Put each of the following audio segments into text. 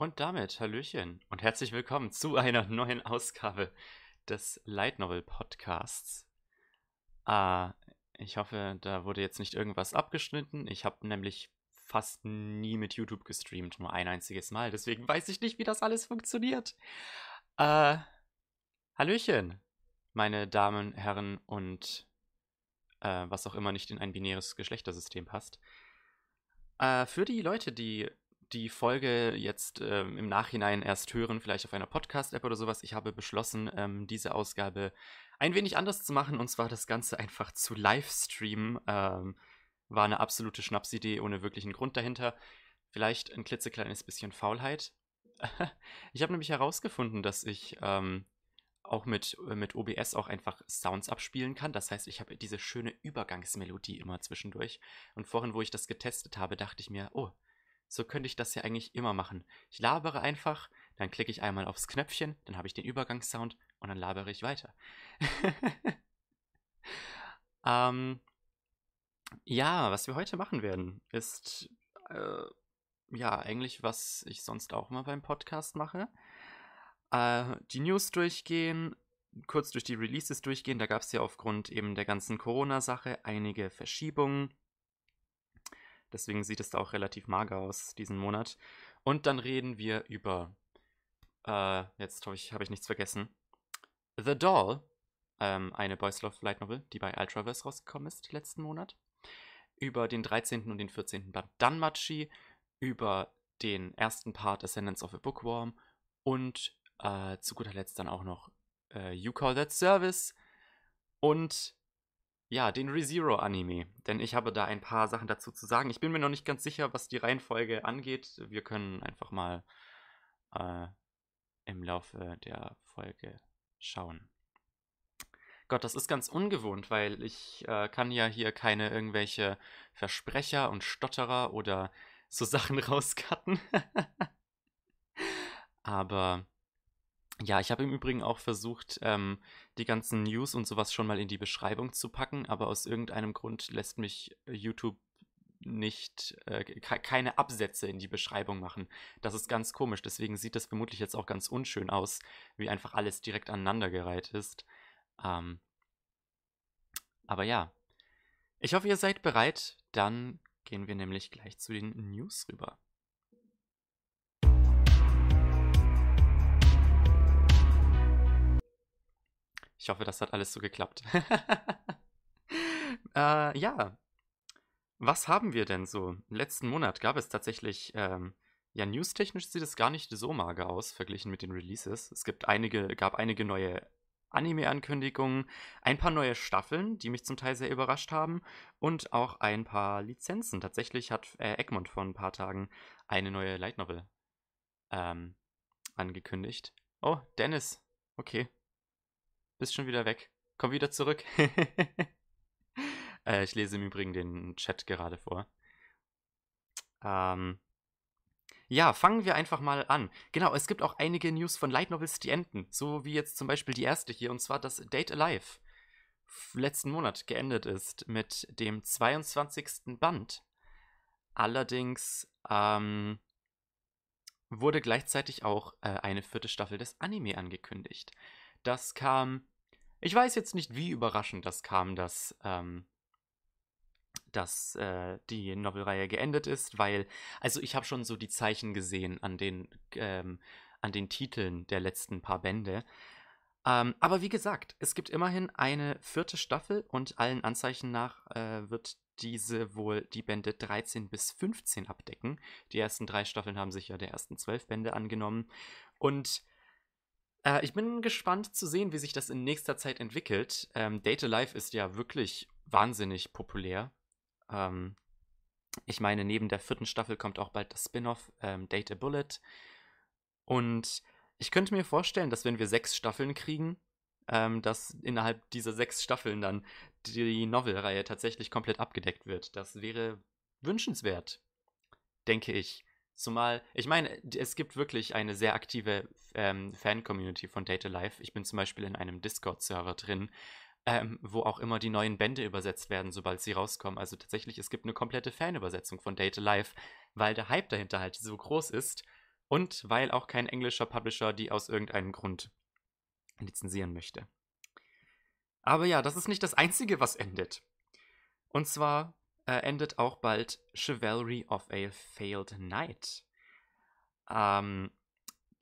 Und damit Hallöchen und herzlich willkommen zu einer neuen Ausgabe des Light Novel Podcasts. Ah, ich hoffe, da wurde jetzt nicht irgendwas abgeschnitten. Ich habe nämlich fast nie mit YouTube gestreamt, nur ein einziges Mal. Deswegen weiß ich nicht, wie das alles funktioniert. Äh, Hallöchen, meine Damen, Herren und äh, was auch immer nicht in ein binäres Geschlechtersystem passt. Äh, für die Leute, die die Folge jetzt ähm, im Nachhinein erst hören, vielleicht auf einer Podcast-App oder sowas, ich habe beschlossen, ähm, diese Ausgabe ein wenig anders zu machen und zwar das Ganze einfach zu Livestreamen. Ähm, war eine absolute Schnapsidee ohne wirklichen Grund dahinter. Vielleicht ein klitzekleines bisschen Faulheit. ich habe nämlich herausgefunden, dass ich ähm, auch mit, äh, mit OBS auch einfach Sounds abspielen kann. Das heißt, ich habe diese schöne Übergangsmelodie immer zwischendurch. Und vorhin, wo ich das getestet habe, dachte ich mir, oh, so könnte ich das ja eigentlich immer machen. Ich labere einfach, dann klicke ich einmal aufs Knöpfchen, dann habe ich den Übergangssound und dann labere ich weiter. ähm, ja, was wir heute machen werden, ist äh, ja eigentlich, was ich sonst auch immer beim Podcast mache. Äh, die News durchgehen, kurz durch die Releases durchgehen. Da gab es ja aufgrund eben der ganzen Corona-Sache einige Verschiebungen. Deswegen sieht es da auch relativ mager aus diesen Monat. Und dann reden wir über, äh, jetzt hoffe ich, habe ich nichts vergessen, The Doll, ähm, eine Boys Love Light Novel, die bei Ultraverse rausgekommen ist letzten Monat. Über den 13. und den 14. Band Danmachi, über den ersten Part Ascendance of a Bookworm und äh, zu guter Letzt dann auch noch äh, You Call That Service und ja, den ReZero Anime, denn ich habe da ein paar Sachen dazu zu sagen. Ich bin mir noch nicht ganz sicher, was die Reihenfolge angeht. Wir können einfach mal äh, im Laufe der Folge schauen. Gott, das ist ganz ungewohnt, weil ich äh, kann ja hier keine irgendwelche Versprecher und Stotterer oder so Sachen rauscutten. Aber ja, ich habe im Übrigen auch versucht, ähm, die ganzen News und sowas schon mal in die Beschreibung zu packen, aber aus irgendeinem Grund lässt mich äh, YouTube nicht äh, keine Absätze in die Beschreibung machen. Das ist ganz komisch, deswegen sieht das vermutlich jetzt auch ganz unschön aus, wie einfach alles direkt aneinandergereiht ist. Ähm, aber ja, ich hoffe, ihr seid bereit. Dann gehen wir nämlich gleich zu den News rüber. Ich hoffe, das hat alles so geklappt. äh, ja. Was haben wir denn so? Letzten Monat gab es tatsächlich, ähm, ja, newstechnisch sieht es gar nicht so mager aus, verglichen mit den Releases. Es gibt einige, gab einige neue Anime-Ankündigungen, ein paar neue Staffeln, die mich zum Teil sehr überrascht haben, und auch ein paar Lizenzen. Tatsächlich hat äh, Egmont vor ein paar Tagen eine neue Light Novel ähm, angekündigt. Oh, Dennis. Okay. Bist schon wieder weg. Komm wieder zurück. äh, ich lese im Übrigen den Chat gerade vor. Ähm, ja, fangen wir einfach mal an. Genau, es gibt auch einige News von Light Novels, die enden. So wie jetzt zum Beispiel die erste hier, und zwar dass Date Alive letzten Monat geendet ist mit dem 22. Band. Allerdings ähm, wurde gleichzeitig auch äh, eine vierte Staffel des Anime angekündigt. Das kam ich weiß jetzt nicht, wie überraschend das kam, dass, ähm, dass äh, die Novelreihe geendet ist, weil, also ich habe schon so die Zeichen gesehen an den, ähm, an den Titeln der letzten paar Bände. Ähm, aber wie gesagt, es gibt immerhin eine vierte Staffel und allen Anzeichen nach äh, wird diese wohl die Bände 13 bis 15 abdecken. Die ersten drei Staffeln haben sich ja der ersten zwölf Bände angenommen. Und äh, ich bin gespannt zu sehen, wie sich das in nächster Zeit entwickelt. Ähm, Data Life ist ja wirklich wahnsinnig populär. Ähm, ich meine, neben der vierten Staffel kommt auch bald das Spin-off ähm, Data Bullet. Und ich könnte mir vorstellen, dass wenn wir sechs Staffeln kriegen, ähm, dass innerhalb dieser sechs Staffeln dann die Novelreihe tatsächlich komplett abgedeckt wird. Das wäre wünschenswert, denke ich. Zumal, ich meine, es gibt wirklich eine sehr aktive ähm, Fan-Community von Data Life. Ich bin zum Beispiel in einem Discord-Server drin, ähm, wo auch immer die neuen Bände übersetzt werden, sobald sie rauskommen. Also tatsächlich, es gibt eine komplette Fanübersetzung von Data Life, weil der Hype dahinter halt so groß ist. Und weil auch kein englischer Publisher die aus irgendeinem Grund lizenzieren möchte. Aber ja, das ist nicht das Einzige, was endet. Und zwar äh, endet auch bald Chivalry of a Failed Knight. Ähm,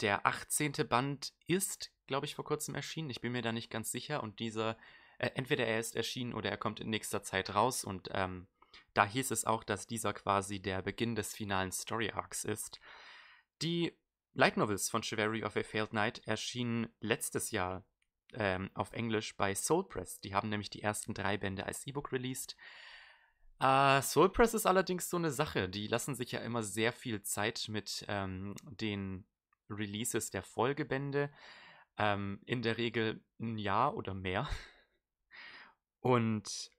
der 18. Band ist, glaube ich, vor kurzem erschienen. Ich bin mir da nicht ganz sicher. Und dieser, äh, entweder er ist erschienen oder er kommt in nächster Zeit raus. Und ähm, da hieß es auch, dass dieser quasi der Beginn des finalen Story Arcs ist. Die Light Novels von Chivalry of a Failed Knight erschienen letztes Jahr ähm, auf Englisch bei Soul Press. Die haben nämlich die ersten drei Bände als E-Book released. Äh, Soul Press ist allerdings so eine Sache. Die lassen sich ja immer sehr viel Zeit mit ähm, den Releases der Folgebände. Ähm, in der Regel ein Jahr oder mehr. Und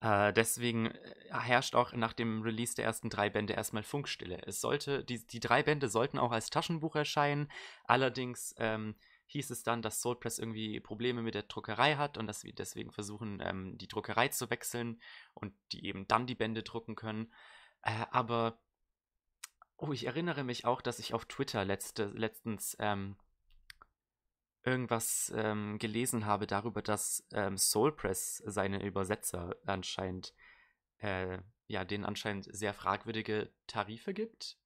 äh, deswegen äh, herrscht auch nach dem Release der ersten drei Bände erstmal Funkstille. Es sollte, die, die drei Bände sollten auch als Taschenbuch erscheinen. Allerdings ähm, hieß es dann, dass Soulpress irgendwie Probleme mit der Druckerei hat und dass wir deswegen versuchen, ähm, die Druckerei zu wechseln und die eben dann die Bände drucken können. Äh, aber, oh, ich erinnere mich auch, dass ich auf Twitter letzte, letztens ähm, irgendwas ähm, gelesen habe darüber, dass ähm, Soulpress seine Übersetzer anscheinend, äh, ja, denen anscheinend sehr fragwürdige Tarife gibt.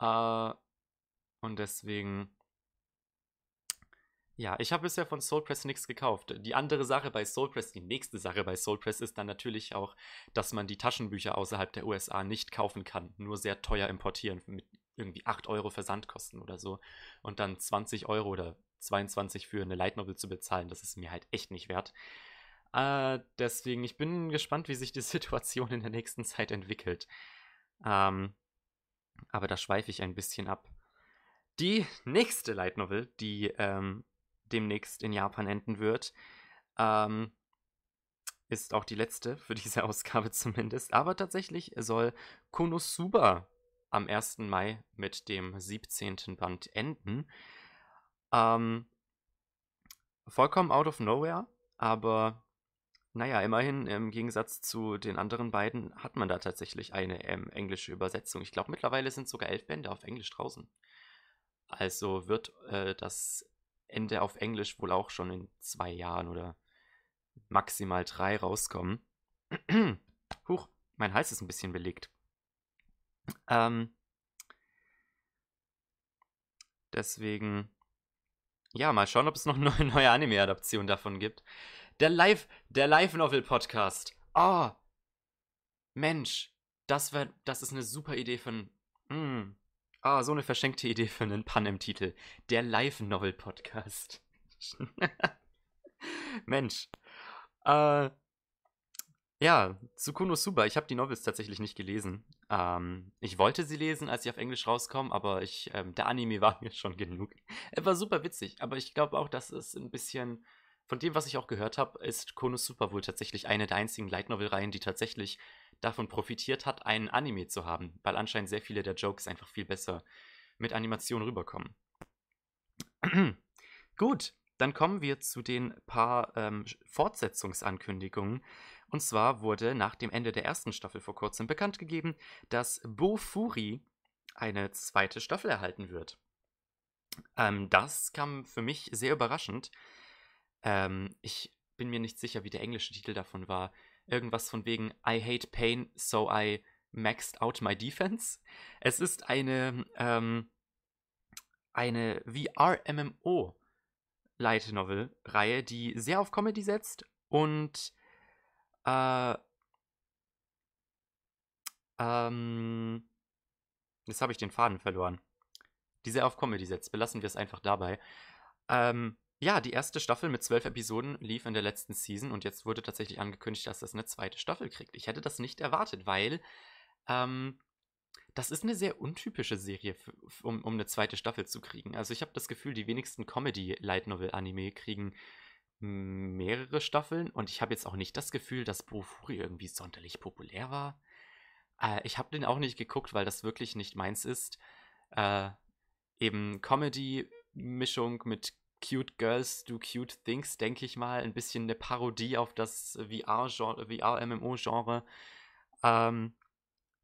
Äh, und deswegen, ja, ich habe bisher von Soulpress nichts gekauft. Die andere Sache bei Soulpress, die nächste Sache bei Soulpress ist dann natürlich auch, dass man die Taschenbücher außerhalb der USA nicht kaufen kann, nur sehr teuer importieren mit irgendwie 8 Euro Versandkosten oder so und dann 20 Euro oder 22 für eine Light Novel zu bezahlen, das ist mir halt echt nicht wert. Äh, deswegen, ich bin gespannt, wie sich die Situation in der nächsten Zeit entwickelt. Ähm, aber da schweife ich ein bisschen ab. Die nächste Light Novel, die ähm, demnächst in Japan enden wird, ähm, ist auch die letzte für diese Ausgabe zumindest. Aber tatsächlich soll Konosuba am 1. Mai mit dem 17. Band enden. Ähm, vollkommen out of nowhere, aber naja, immerhin im Gegensatz zu den anderen beiden hat man da tatsächlich eine ähm, englische Übersetzung. Ich glaube, mittlerweile sind sogar elf Bände auf Englisch draußen. Also wird äh, das Ende auf Englisch wohl auch schon in zwei Jahren oder maximal drei rauskommen. Huch, mein Hals ist ein bisschen belegt. Ähm, deswegen ja, mal schauen, ob es noch eine neue Anime-Adaption davon gibt. Der Live, der Live-Novel-Podcast. Oh, Mensch, das wär, das ist eine super Idee für ein, mm, ah, so eine verschenkte Idee für einen Pan im Titel. Der Live-Novel-Podcast. Mensch. Äh, ja, Tsukuno Suba. Ich habe die Novels tatsächlich nicht gelesen. Ähm, ich wollte sie lesen, als sie auf Englisch rauskommen, aber ich, ähm, der Anime war mir schon genug. Er war super witzig, aber ich glaube auch, dass es ein bisschen. Von dem, was ich auch gehört habe, ist Konosuba wohl tatsächlich eine der einzigen Light Novel-Reihen, die tatsächlich davon profitiert hat, einen Anime zu haben, weil anscheinend sehr viele der Jokes einfach viel besser mit Animation rüberkommen. Gut, dann kommen wir zu den paar ähm, Fortsetzungsankündigungen. Und zwar wurde nach dem Ende der ersten Staffel vor kurzem bekannt gegeben, dass Bofuri eine zweite Staffel erhalten wird. Ähm, das kam für mich sehr überraschend. Ähm, ich bin mir nicht sicher, wie der englische Titel davon war. Irgendwas von wegen I hate pain, so I maxed out my defense. Es ist eine, ähm, eine VR-MMO Light Novel Reihe, die sehr auf Comedy setzt und äh, ähm, jetzt habe ich den Faden verloren. Die sehr auf Comedy setzt. Belassen wir es einfach dabei. Ähm, ja, die erste Staffel mit zwölf Episoden lief in der letzten Season und jetzt wurde tatsächlich angekündigt, dass das eine zweite Staffel kriegt. Ich hätte das nicht erwartet, weil ähm, das ist eine sehr untypische Serie, um, um eine zweite Staffel zu kriegen. Also ich habe das Gefühl, die wenigsten Comedy-Light Novel-Anime kriegen mehrere Staffeln und ich habe jetzt auch nicht das Gefühl, dass Bofuri irgendwie sonderlich populär war. Äh, ich habe den auch nicht geguckt, weil das wirklich nicht meins ist. Äh, eben Comedy-Mischung mit Cute Girls Do Cute Things, denke ich mal. Ein bisschen eine Parodie auf das VR-MMO-Genre. VR ähm,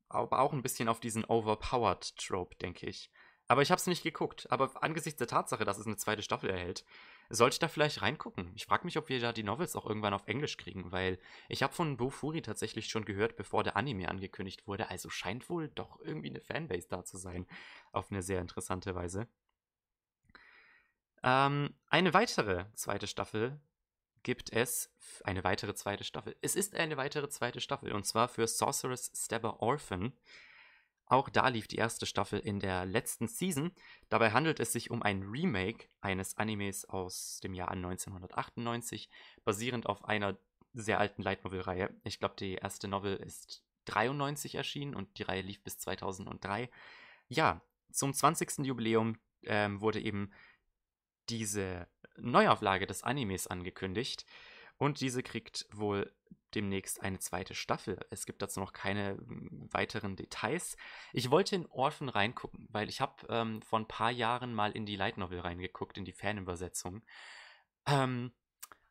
aber auch ein bisschen auf diesen overpowered Trope, denke ich. Aber ich habe es nicht geguckt. Aber angesichts der Tatsache, dass es eine zweite Staffel erhält, sollte ich da vielleicht reingucken. Ich frage mich, ob wir da die Novels auch irgendwann auf Englisch kriegen, weil ich habe von Bofuri tatsächlich schon gehört, bevor der Anime angekündigt wurde. Also scheint wohl doch irgendwie eine Fanbase da zu sein. Auf eine sehr interessante Weise. Ähm, eine weitere zweite Staffel gibt es. Eine weitere zweite Staffel. Es ist eine weitere zweite Staffel und zwar für Sorceress Stabber Orphan. Auch da lief die erste Staffel in der letzten Season. Dabei handelt es sich um ein Remake eines Animes aus dem Jahr 1998, basierend auf einer sehr alten Light Novel Reihe. Ich glaube, die erste Novel ist 93 erschienen und die Reihe lief bis 2003. Ja, zum 20. Jubiläum ähm, wurde eben diese Neuauflage des Animes angekündigt. Und diese kriegt wohl demnächst eine zweite Staffel. Es gibt dazu noch keine hm, weiteren Details. Ich wollte in Orphan reingucken, weil ich habe ähm, vor ein paar Jahren mal in die Light Novel reingeguckt, in die Fanübersetzung. Ähm,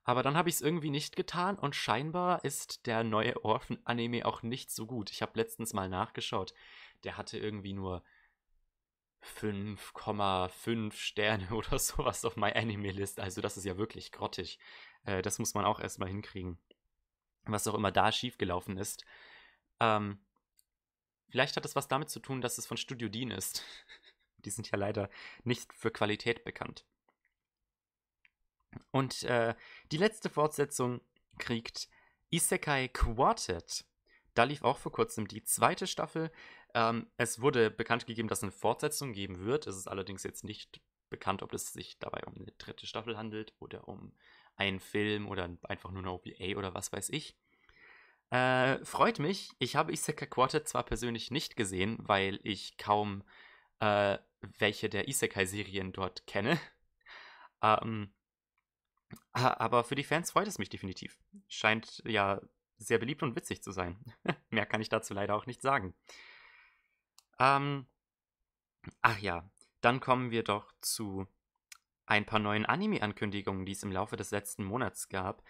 aber dann habe ich es irgendwie nicht getan und scheinbar ist der neue Orphan-Anime auch nicht so gut. Ich habe letztens mal nachgeschaut. Der hatte irgendwie nur 5,5 Sterne oder sowas auf MyAnimeList. Also das ist ja wirklich grottig. Äh, das muss man auch erstmal hinkriegen. Was auch immer da schiefgelaufen ist. Ähm, vielleicht hat es was damit zu tun, dass es von Studio Dean ist. Die sind ja leider nicht für Qualität bekannt. Und äh, die letzte Fortsetzung kriegt Isekai Quartet. Da lief auch vor kurzem die zweite Staffel. Ähm, es wurde bekannt gegeben, dass es eine Fortsetzung geben wird. Es ist allerdings jetzt nicht bekannt, ob es sich dabei um eine dritte Staffel handelt oder um einen Film oder einfach nur eine OPA oder was weiß ich. Äh, freut mich. Ich habe Isekai Quartet zwar persönlich nicht gesehen, weil ich kaum äh, welche der Isekai-Serien dort kenne. ähm, aber für die Fans freut es mich definitiv. Scheint ja sehr beliebt und witzig zu sein. Mehr kann ich dazu leider auch nicht sagen. Ähm, ach ja, dann kommen wir doch zu ein paar neuen Anime-Ankündigungen, die es im Laufe des letzten Monats gab.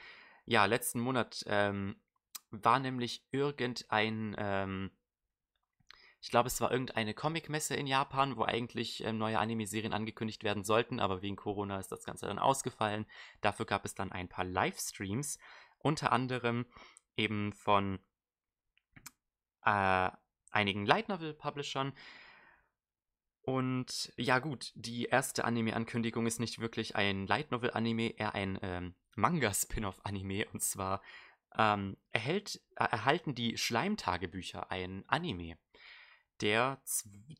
Ja, letzten Monat ähm, war nämlich irgendein, ähm, ich glaube, es war irgendeine Comic-Messe in Japan, wo eigentlich ähm, neue Anime-Serien angekündigt werden sollten, aber wegen Corona ist das Ganze dann ausgefallen. Dafür gab es dann ein paar Livestreams, unter anderem eben von äh, einigen Light Novel Publishern, und ja gut, die erste Anime-Ankündigung ist nicht wirklich ein Light Novel-Anime, eher ein ähm, Manga-Spin-off-Anime. Und zwar ähm, erhält, äh, erhalten die Schleimtagebücher ein Anime, der,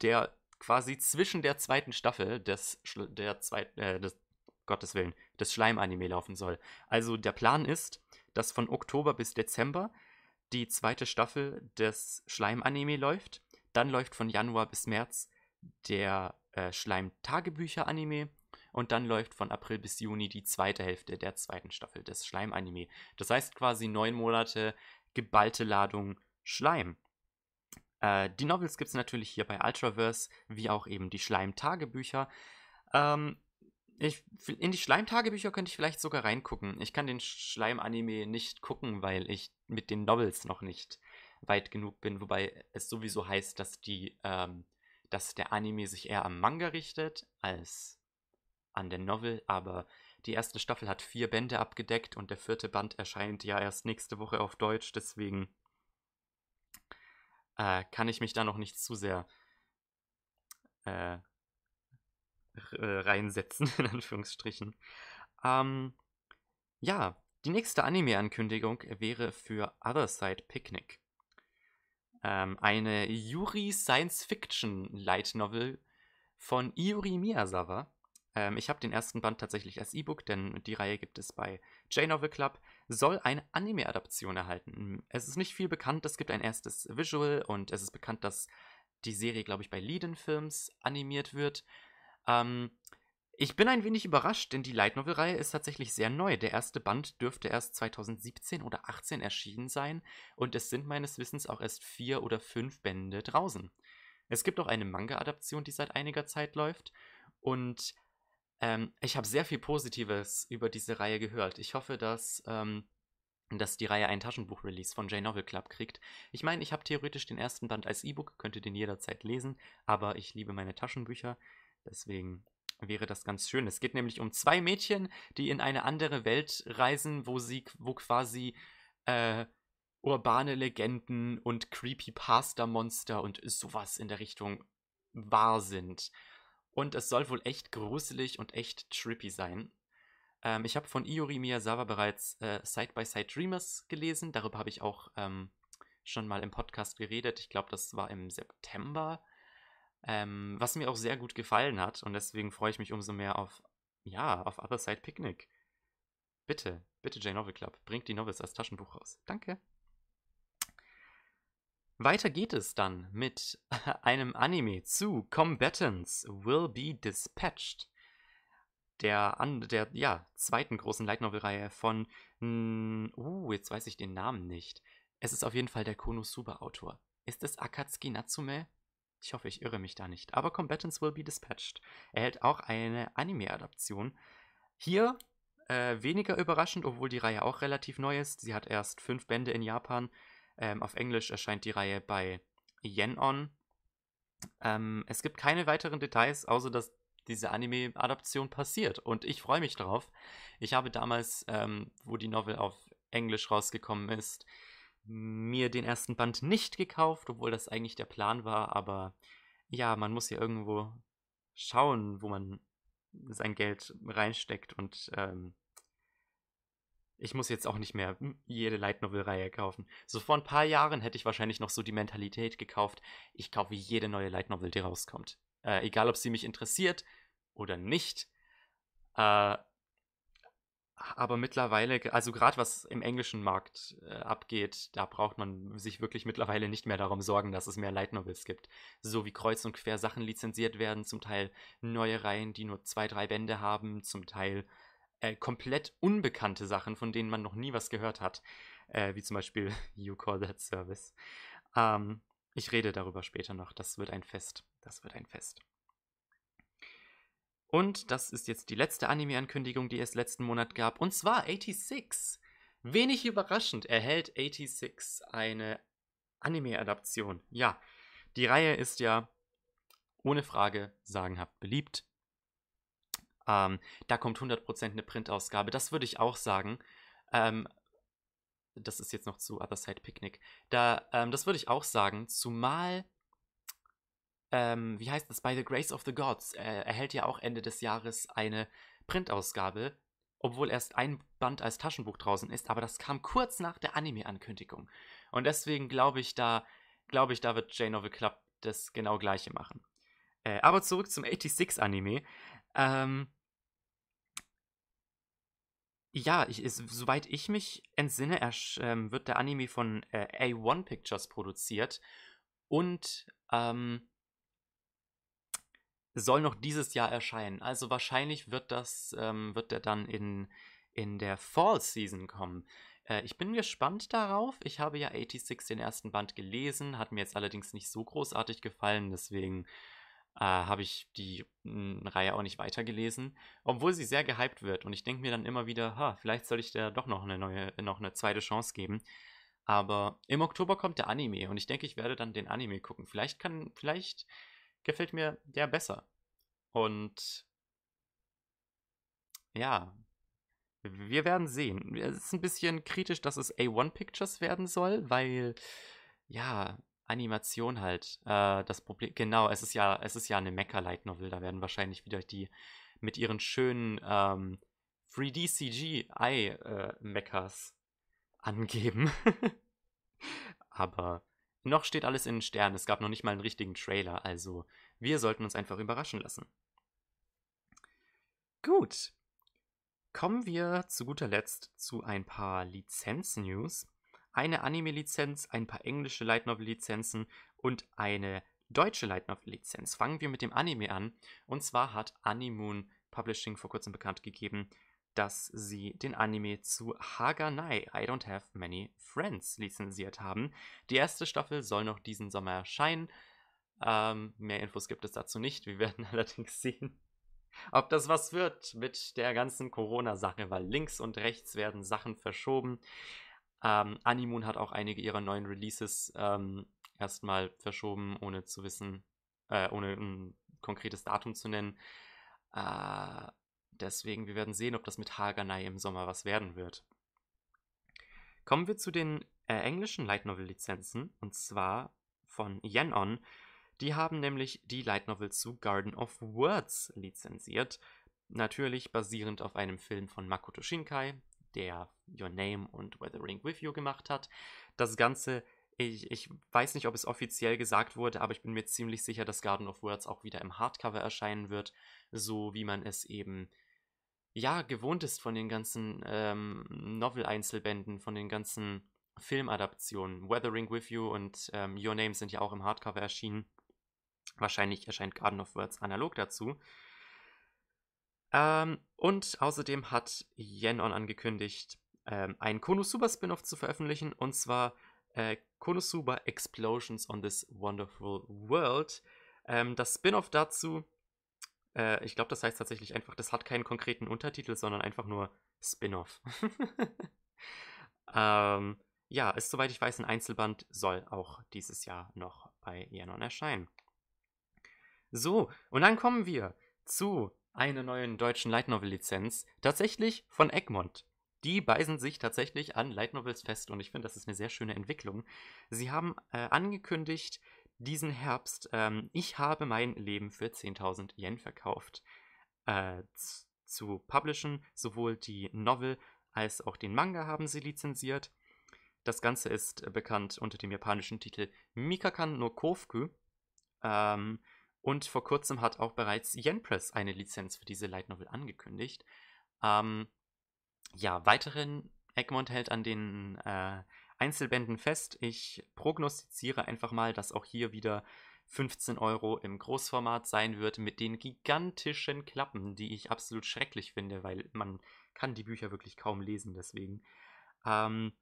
der quasi zwischen der zweiten Staffel des, der zweit, äh, des Gottes Willen, des Schleim-Anime laufen soll. Also der Plan ist, dass von Oktober bis Dezember die zweite Staffel des Schleim-Anime läuft. Dann läuft von Januar bis März der äh, Schleim-Tagebücher-Anime und dann läuft von April bis Juni die zweite Hälfte der zweiten Staffel des Schleim-Anime. Das heißt quasi neun Monate geballte Ladung Schleim. Äh, die Novels gibt es natürlich hier bei Ultraverse, wie auch eben die Schleim-Tagebücher. Ähm, ich, in die Schleim-Tagebücher könnte ich vielleicht sogar reingucken. Ich kann den Schleim-Anime nicht gucken, weil ich mit den Novels noch nicht weit genug bin, wobei es sowieso heißt, dass die ähm, dass der Anime sich eher am Manga richtet als an der Novel, aber die erste Staffel hat vier Bände abgedeckt und der vierte Band erscheint ja erst nächste Woche auf Deutsch, deswegen äh, kann ich mich da noch nicht zu sehr äh reinsetzen, in Anführungsstrichen. Ähm, ja, die nächste Anime-Ankündigung wäre für Other Side Picnic ähm, eine Yuri Science Fiction Light Novel von Iuri Miyazawa. Ähm, ich habe den ersten Band tatsächlich als E-Book, denn die Reihe gibt es bei J-Novel Club. Soll eine Anime-Adaption erhalten. Es ist nicht viel bekannt, es gibt ein erstes Visual und es ist bekannt, dass die Serie, glaube ich, bei Leiden Films animiert wird. Ähm, ich bin ein wenig überrascht, denn die Light Novel Reihe ist tatsächlich sehr neu. Der erste Band dürfte erst 2017 oder 2018 erschienen sein und es sind meines Wissens auch erst vier oder fünf Bände draußen. Es gibt auch eine Manga-Adaption, die seit einiger Zeit läuft und ähm, ich habe sehr viel Positives über diese Reihe gehört. Ich hoffe, dass ähm, dass die Reihe einen Taschenbuch-Release von J-Novel Club kriegt. Ich meine, ich habe theoretisch den ersten Band als E-Book, könnte den jederzeit lesen, aber ich liebe meine Taschenbücher, deswegen wäre das ganz schön. Es geht nämlich um zwei Mädchen, die in eine andere Welt reisen, wo sie, wo quasi äh, urbane Legenden und Creepypasta-Monster und sowas in der Richtung wahr sind. Und es soll wohl echt gruselig und echt trippy sein. Ähm, ich habe von Iori Miyazawa bereits äh, Side by Side Dreamers gelesen. Darüber habe ich auch ähm, schon mal im Podcast geredet. Ich glaube, das war im September. Ähm, was mir auch sehr gut gefallen hat. Und deswegen freue ich mich umso mehr auf, ja, auf Other Side Picnic. Bitte, bitte J-Novel Club, bringt die Novels als Taschenbuch raus. Danke. Weiter geht es dann mit einem Anime zu Combatants Will Be Dispatched. Der, an, der ja, zweiten großen Light Novel Reihe von, uh, jetzt weiß ich den Namen nicht. Es ist auf jeden Fall der Konosuba-Autor. Ist es Akatsuki Natsume? Ich hoffe, ich irre mich da nicht. Aber Combatants Will Be Dispatched erhält auch eine Anime-Adaption. Hier äh, weniger überraschend, obwohl die Reihe auch relativ neu ist. Sie hat erst fünf Bände in Japan ähm, auf Englisch erscheint die Reihe bei Yenon. Ähm, es gibt keine weiteren Details, außer dass diese Anime-Adaption passiert. Und ich freue mich drauf. Ich habe damals, ähm, wo die Novel auf Englisch rausgekommen ist, mir den ersten Band nicht gekauft, obwohl das eigentlich der Plan war. Aber ja, man muss ja irgendwo schauen, wo man sein Geld reinsteckt. Und ähm, ich muss jetzt auch nicht mehr jede Light Novel-Reihe kaufen. So vor ein paar Jahren hätte ich wahrscheinlich noch so die Mentalität gekauft, ich kaufe jede neue Light Novel, die rauskommt. Äh, egal, ob sie mich interessiert oder nicht. Äh, aber mittlerweile, also gerade was im englischen Markt äh, abgeht, da braucht man sich wirklich mittlerweile nicht mehr darum sorgen, dass es mehr Light Novels gibt. So wie kreuz und quer Sachen lizenziert werden, zum Teil neue Reihen, die nur zwei, drei Bände haben, zum Teil äh, komplett unbekannte Sachen, von denen man noch nie was gehört hat, äh, wie zum Beispiel You Call That Service. Ähm, ich rede darüber später noch. Das wird ein Fest. Das wird ein Fest. Und das ist jetzt die letzte Anime-Ankündigung, die es letzten Monat gab. Und zwar 86. Wenig überraschend erhält 86 eine Anime-Adaption. Ja, die Reihe ist ja ohne Frage sagenhaft beliebt. Ähm, da kommt 100% eine Printausgabe. Das würde ich auch sagen. Ähm, das ist jetzt noch zu Other Side Picnic. Da, ähm, das würde ich auch sagen, zumal, ähm, wie heißt das, By the Grace of the Gods äh, erhält ja auch Ende des Jahres eine Printausgabe, obwohl erst ein Band als Taschenbuch draußen ist, aber das kam kurz nach der Anime-Ankündigung. Und deswegen glaube ich, da, glaube ich, da wird J-Novel Club das genau gleiche machen. Äh, aber zurück zum 86-Anime. Ähm, ja, ich, ist, soweit ich mich entsinne, ähm, wird der Anime von äh, A1 Pictures produziert und ähm, soll noch dieses Jahr erscheinen. Also wahrscheinlich wird das, ähm, wird der dann in, in der Fall Season kommen. Äh, ich bin gespannt darauf. Ich habe ja 86 den ersten Band gelesen, hat mir jetzt allerdings nicht so großartig gefallen, deswegen äh, habe ich die m, hm, Reihe auch nicht weitergelesen, obwohl sie sehr gehypt wird. Und ich denke mir dann immer wieder, ha, vielleicht soll ich der doch noch eine neue, noch eine zweite Chance geben. Aber im Oktober kommt der Anime und ich denke, ich werde dann den Anime gucken. Vielleicht kann, vielleicht gefällt mir der besser. Und ja, wir werden sehen. Es ist ein bisschen kritisch, dass es A1 Pictures werden soll, weil ja, Animation halt. Äh, das Problem, genau, es ist ja, es ist ja eine Mecha Light Novel. Da werden wahrscheinlich wieder die mit ihren schönen ähm, 3D CGI äh, Mechas angeben. Aber noch steht alles in den Sternen. Es gab noch nicht mal einen richtigen Trailer. Also wir sollten uns einfach überraschen lassen. Gut. Kommen wir zu guter Letzt zu ein paar Lizenz-News eine Anime-Lizenz, ein paar englische Light Novel-Lizenzen und eine deutsche Light Novel-Lizenz. Fangen wir mit dem Anime an. Und zwar hat Animoon Publishing vor kurzem bekannt gegeben, dass sie den Anime zu Haganai I Don't Have Many Friends lizenziert haben. Die erste Staffel soll noch diesen Sommer erscheinen. Ähm, mehr Infos gibt es dazu nicht. Wir werden allerdings sehen, ob das was wird mit der ganzen Corona-Sache, weil links und rechts werden Sachen verschoben. Ähm, Animoon hat auch einige ihrer neuen Releases ähm, erstmal verschoben, ohne zu wissen, äh, ohne ein konkretes Datum zu nennen. Äh, deswegen, wir werden sehen, ob das mit Haganai im Sommer was werden wird. Kommen wir zu den äh, englischen Light Novel Lizenzen und zwar von Yenon. Die haben nämlich die Light Novel zu Garden of Words lizenziert. Natürlich basierend auf einem Film von Makoto Shinkai, der Your Name und Weathering With You gemacht hat. Das Ganze, ich, ich weiß nicht, ob es offiziell gesagt wurde, aber ich bin mir ziemlich sicher, dass Garden of Words auch wieder im Hardcover erscheinen wird, so wie man es eben ja gewohnt ist von den ganzen ähm, Novel-Einzelbänden, von den ganzen Filmadaptionen. Weathering With You und ähm, Your Name sind ja auch im Hardcover erschienen. Wahrscheinlich erscheint Garden of Words analog dazu. Ähm, und außerdem hat Yenon angekündigt, ähm, einen Konosuba Spin-off zu veröffentlichen, und zwar äh, Konosuba Explosions on this Wonderful World. Ähm, das Spin-off dazu, äh, ich glaube, das heißt tatsächlich einfach, das hat keinen konkreten Untertitel, sondern einfach nur Spin-off. ähm, ja, ist soweit ich weiß ein Einzelband, soll auch dieses Jahr noch bei Yenon erscheinen. So, und dann kommen wir zu einer neuen deutschen Light Novel Lizenz, tatsächlich von Egmont. Die beißen sich tatsächlich an Light Novels fest und ich finde, das ist eine sehr schöne Entwicklung. Sie haben äh, angekündigt, diesen Herbst, ähm, ich habe mein Leben für 10.000 Yen verkauft, äh, zu publishen. Sowohl die Novel als auch den Manga haben sie lizenziert. Das Ganze ist bekannt unter dem japanischen Titel Mikakan no Kofuku. Ähm, und vor kurzem hat auch bereits Yen Press eine Lizenz für diese Light Novel angekündigt. Ähm, ja, weiteren Egmont hält an den äh, Einzelbänden fest. Ich prognostiziere einfach mal, dass auch hier wieder 15 Euro im Großformat sein wird mit den gigantischen Klappen, die ich absolut schrecklich finde, weil man kann die Bücher wirklich kaum lesen deswegen. Ähm,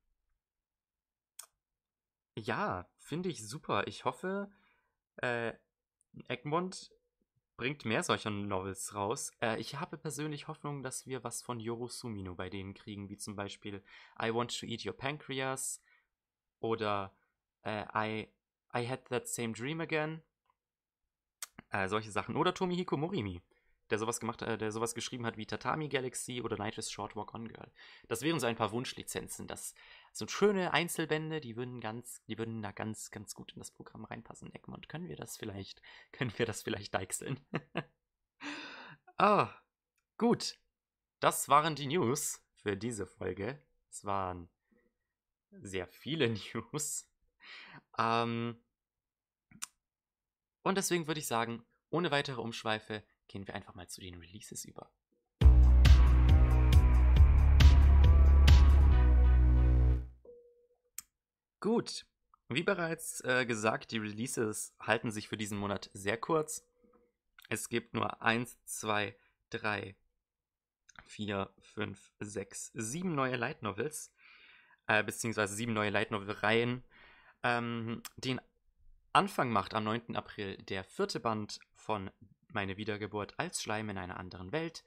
ja, finde ich super. Ich hoffe, äh, Egmont bringt mehr solcher Novels raus. Äh, ich habe persönlich Hoffnung, dass wir was von Yoru Sumino bei denen kriegen, wie zum Beispiel I Want to Eat Your Pancreas oder äh, I, I Had That Same Dream Again. Äh, solche Sachen. Oder Tomihiko Morimi der sowas gemacht äh, der sowas geschrieben hat wie Tatami Galaxy oder Night's Short Walk On Girl. Das wären so ein paar Wunschlizenzen. Das sind schöne Einzelbände, die würden ganz, die würden da ganz, ganz gut in das Programm reinpassen. Egmont, können wir das vielleicht, können wir das vielleicht deichseln? ah, gut. Das waren die News für diese Folge. Es waren sehr viele News. Ähm, und deswegen würde ich sagen, ohne weitere Umschweife, gehen wir einfach mal zu den Releases über. Gut, wie bereits äh, gesagt, die Releases halten sich für diesen Monat sehr kurz. Es gibt nur 1, 2, 3, 4, 5, 6, 7 neue Light Novels, äh, beziehungsweise 7 neue Light Novel-Reihen. Ähm, den Anfang macht am 9. April der vierte Band von meine Wiedergeburt als Schleim in einer anderen Welt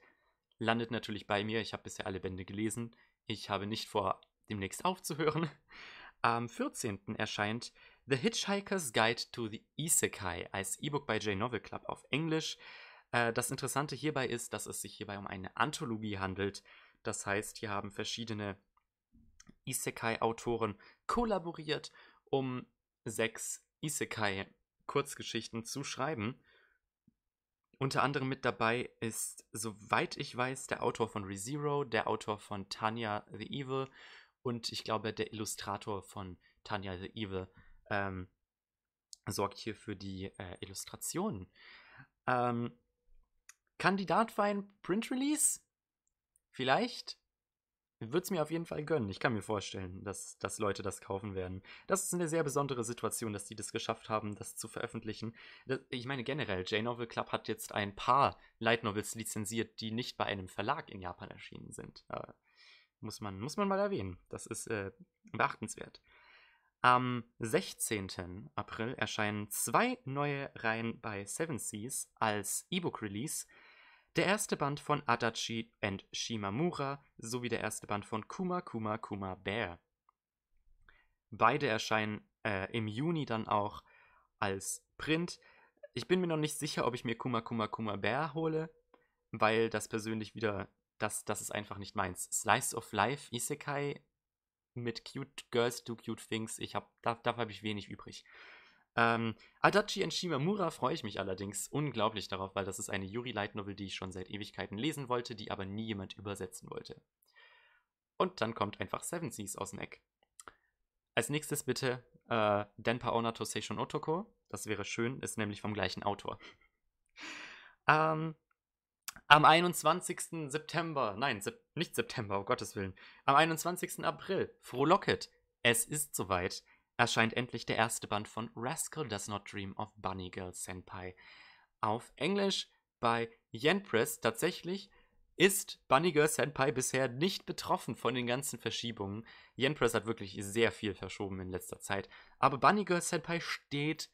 landet natürlich bei mir. Ich habe bisher alle Bände gelesen. Ich habe nicht vor, demnächst aufzuhören. Am 14. erscheint The Hitchhiker's Guide to the Isekai als E-Book bei J-Novel Club auf Englisch. Äh, das Interessante hierbei ist, dass es sich hierbei um eine Anthologie handelt. Das heißt, hier haben verschiedene Isekai-Autoren kollaboriert, um sechs Isekai-Kurzgeschichten zu schreiben. Unter anderem mit dabei ist, soweit ich weiß, der Autor von ReZero, der Autor von Tanya the Evil und ich glaube, der Illustrator von Tanya the Evil ähm, sorgt hier für die äh, Illustrationen. Ähm, Kandidat für ein Print Release? Vielleicht? Würde es mir auf jeden Fall gönnen. Ich kann mir vorstellen, dass, dass Leute das kaufen werden. Das ist eine sehr besondere Situation, dass die das geschafft haben, das zu veröffentlichen. Das, ich meine generell, J-Novel Club hat jetzt ein paar Light Novels lizenziert, die nicht bei einem Verlag in Japan erschienen sind. Äh, muss, man, muss man mal erwähnen. Das ist äh, beachtenswert. Am 16. April erscheinen zwei neue Reihen bei Seven Seas als E-Book-Release. Der erste Band von Adachi and Shimamura sowie der erste Band von Kuma Kuma Kuma Bear. Beide erscheinen äh, im Juni dann auch als Print. Ich bin mir noch nicht sicher, ob ich mir Kuma Kuma Kuma Bear hole, weil das persönlich wieder, das, das ist einfach nicht meins. Slice of Life, Isekai mit Cute Girls Do Cute Things, ich hab, da, dafür habe ich wenig übrig. Ähm, Adachi and Shimamura freue ich mich allerdings unglaublich darauf, weil das ist eine Yuri Light Novel, die ich schon seit Ewigkeiten lesen wollte, die aber nie jemand übersetzen wollte. Und dann kommt einfach Seven Seas aus dem Eck. Als nächstes bitte äh, Denpa Ona Toseishon Otoko. Das wäre schön, ist nämlich vom gleichen Autor. ähm, am 21. September, nein, sep nicht September, um Gottes Willen, am 21. April, Frohlocket, es ist soweit, erscheint endlich der erste Band von Rascal Does Not Dream of Bunny Girl Senpai. Auf Englisch bei Yen Press tatsächlich ist Bunny Girl Senpai bisher nicht betroffen von den ganzen Verschiebungen. Yen Press hat wirklich sehr viel verschoben in letzter Zeit. Aber Bunny Girl Senpai steht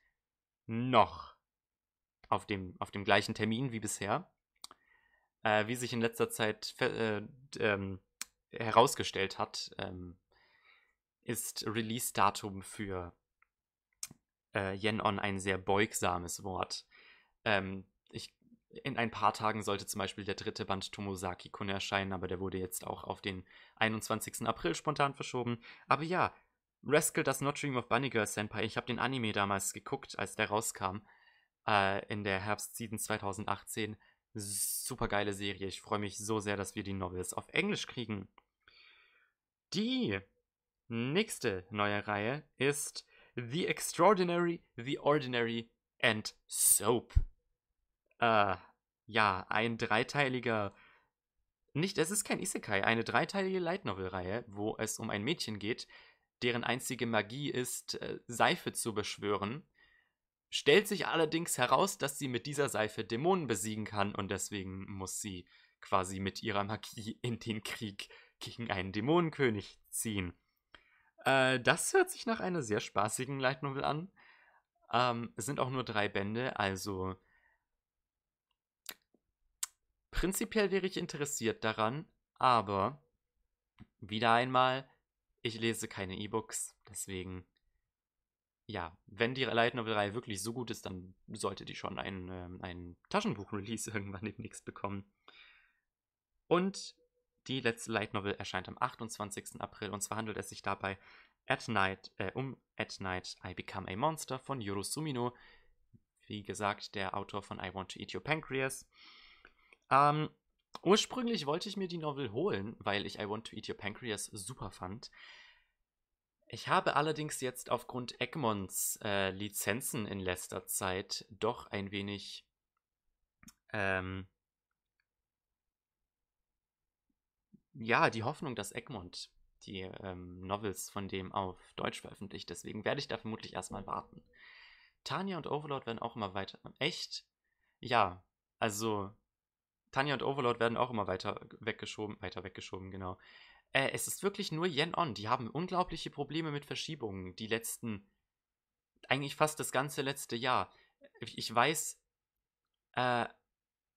noch auf dem, auf dem gleichen Termin wie bisher. Äh, wie sich in letzter Zeit äh, ähm, herausgestellt hat, ähm, ist Release-Datum für äh, Yen-On ein sehr beugsames Wort. Ähm, ich, in ein paar Tagen sollte zum Beispiel der dritte Band Tomosaki Kun erscheinen, aber der wurde jetzt auch auf den 21. April spontan verschoben. Aber ja, Rascal Does Not Dream of Bunny Girl Senpai. Ich habe den Anime damals geguckt, als der rauskam. Äh, in der Herbstseason 2018. Super geile Serie. Ich freue mich so sehr, dass wir die Novels auf Englisch kriegen. Die Nächste neue Reihe ist The Extraordinary, The Ordinary and Soap. Äh, ja, ein dreiteiliger. Nicht, es ist kein Isekai, eine dreiteilige Light Novel-Reihe, wo es um ein Mädchen geht, deren einzige Magie ist, äh, Seife zu beschwören. Stellt sich allerdings heraus, dass sie mit dieser Seife Dämonen besiegen kann und deswegen muss sie quasi mit ihrer Magie in den Krieg gegen einen Dämonenkönig ziehen. Äh, das hört sich nach einer sehr spaßigen Light Novel an. Ähm, es sind auch nur drei Bände, also prinzipiell wäre ich interessiert daran, aber wieder einmal, ich lese keine E-Books, deswegen ja, wenn die Light Novel-Reihe wirklich so gut ist, dann sollte die schon ein, ähm, ein Taschenbuch-Release irgendwann demnächst bekommen. Und die letzte Light Novel erscheint am 28. April und zwar handelt es sich dabei At Night, äh, um At Night I Become a Monster von Yoro Sumino. Wie gesagt, der Autor von I Want to Eat Your Pancreas. Ähm, ursprünglich wollte ich mir die Novel holen, weil ich I Want to Eat Your Pancreas super fand. Ich habe allerdings jetzt aufgrund Egmonts äh, Lizenzen in letzter Zeit doch ein wenig ähm, ja, die Hoffnung, dass Egmont die ähm, Novels von dem auf Deutsch veröffentlicht. Deswegen werde ich da vermutlich erstmal warten. Tanja und Overlord werden auch immer weiter. Echt? Ja, also Tanja und Overlord werden auch immer weiter weggeschoben. Weiter weggeschoben, genau. Äh, es ist wirklich nur Yen On. Die haben unglaubliche Probleme mit Verschiebungen. Die letzten. Eigentlich fast das ganze letzte Jahr. Ich weiß. Äh,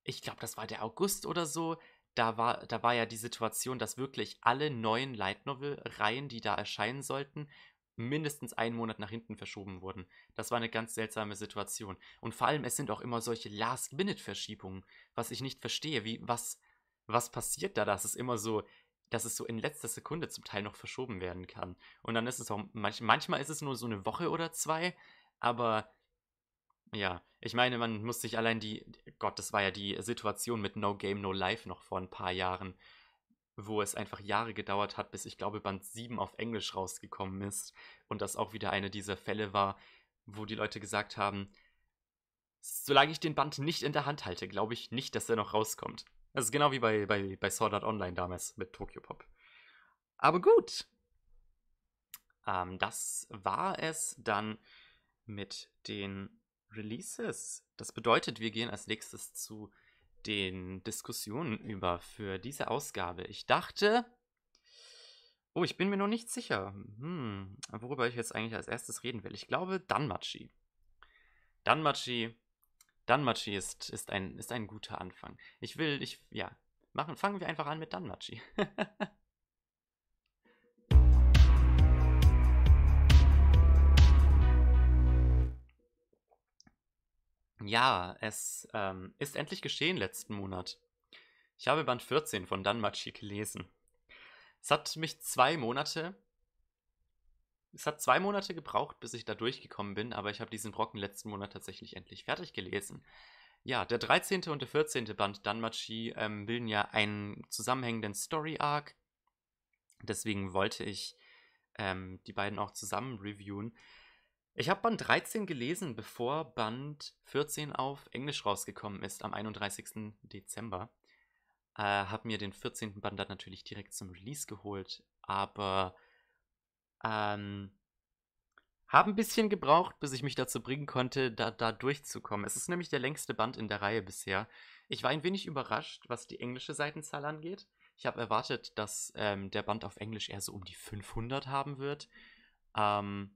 ich glaube, das war der August oder so da war, da war ja die Situation, dass wirklich alle neuen Light Novel-Reihen, die da erscheinen sollten, mindestens einen Monat nach hinten verschoben wurden. Das war eine ganz seltsame Situation. Und vor allem, es sind auch immer solche Last-Minute-Verschiebungen, was ich nicht verstehe. Wie, was, was passiert da, dass es immer so, dass es so in letzter Sekunde zum Teil noch verschoben werden kann. Und dann ist es auch, manch, manchmal ist es nur so eine Woche oder zwei, aber ja, ich meine, man muss sich allein die, Gott, das war ja die Situation mit No Game, No Life noch vor ein paar Jahren, wo es einfach Jahre gedauert hat, bis ich glaube Band 7 auf Englisch rausgekommen ist und das auch wieder eine dieser Fälle war, wo die Leute gesagt haben, solange ich den Band nicht in der Hand halte, glaube ich nicht, dass er noch rauskommt. Das ist genau wie bei, bei, bei Sword Art Online damals mit Tokyo Pop. Aber gut. Ähm, das war es dann mit den Releases. Das bedeutet, wir gehen als nächstes zu den Diskussionen über für diese Ausgabe. Ich dachte. Oh, ich bin mir noch nicht sicher, hm, worüber ich jetzt eigentlich als erstes reden will. Ich glaube Danmachi. Danmachi. Danmachi ist, ist, ein, ist ein guter Anfang. Ich will, ich, ja, machen, fangen wir einfach an mit Danmachi. Ja, es ähm, ist endlich geschehen letzten Monat. Ich habe Band 14 von Danmachi gelesen. Es hat mich zwei Monate. Es hat zwei Monate gebraucht, bis ich da durchgekommen bin, aber ich habe diesen Brocken letzten Monat tatsächlich endlich fertig gelesen. Ja, der 13. und der 14. Band Danmachi ähm, bilden ja einen zusammenhängenden Story-Arc. Deswegen wollte ich ähm, die beiden auch zusammen reviewen. Ich habe Band 13 gelesen, bevor Band 14 auf Englisch rausgekommen ist, am 31. Dezember. Äh, habe mir den 14. Band dann natürlich direkt zum Release geholt, aber ähm, habe ein bisschen gebraucht, bis ich mich dazu bringen konnte, da, da durchzukommen. Es ist nämlich der längste Band in der Reihe bisher. Ich war ein wenig überrascht, was die englische Seitenzahl angeht. Ich habe erwartet, dass ähm, der Band auf Englisch eher so um die 500 haben wird. Ähm,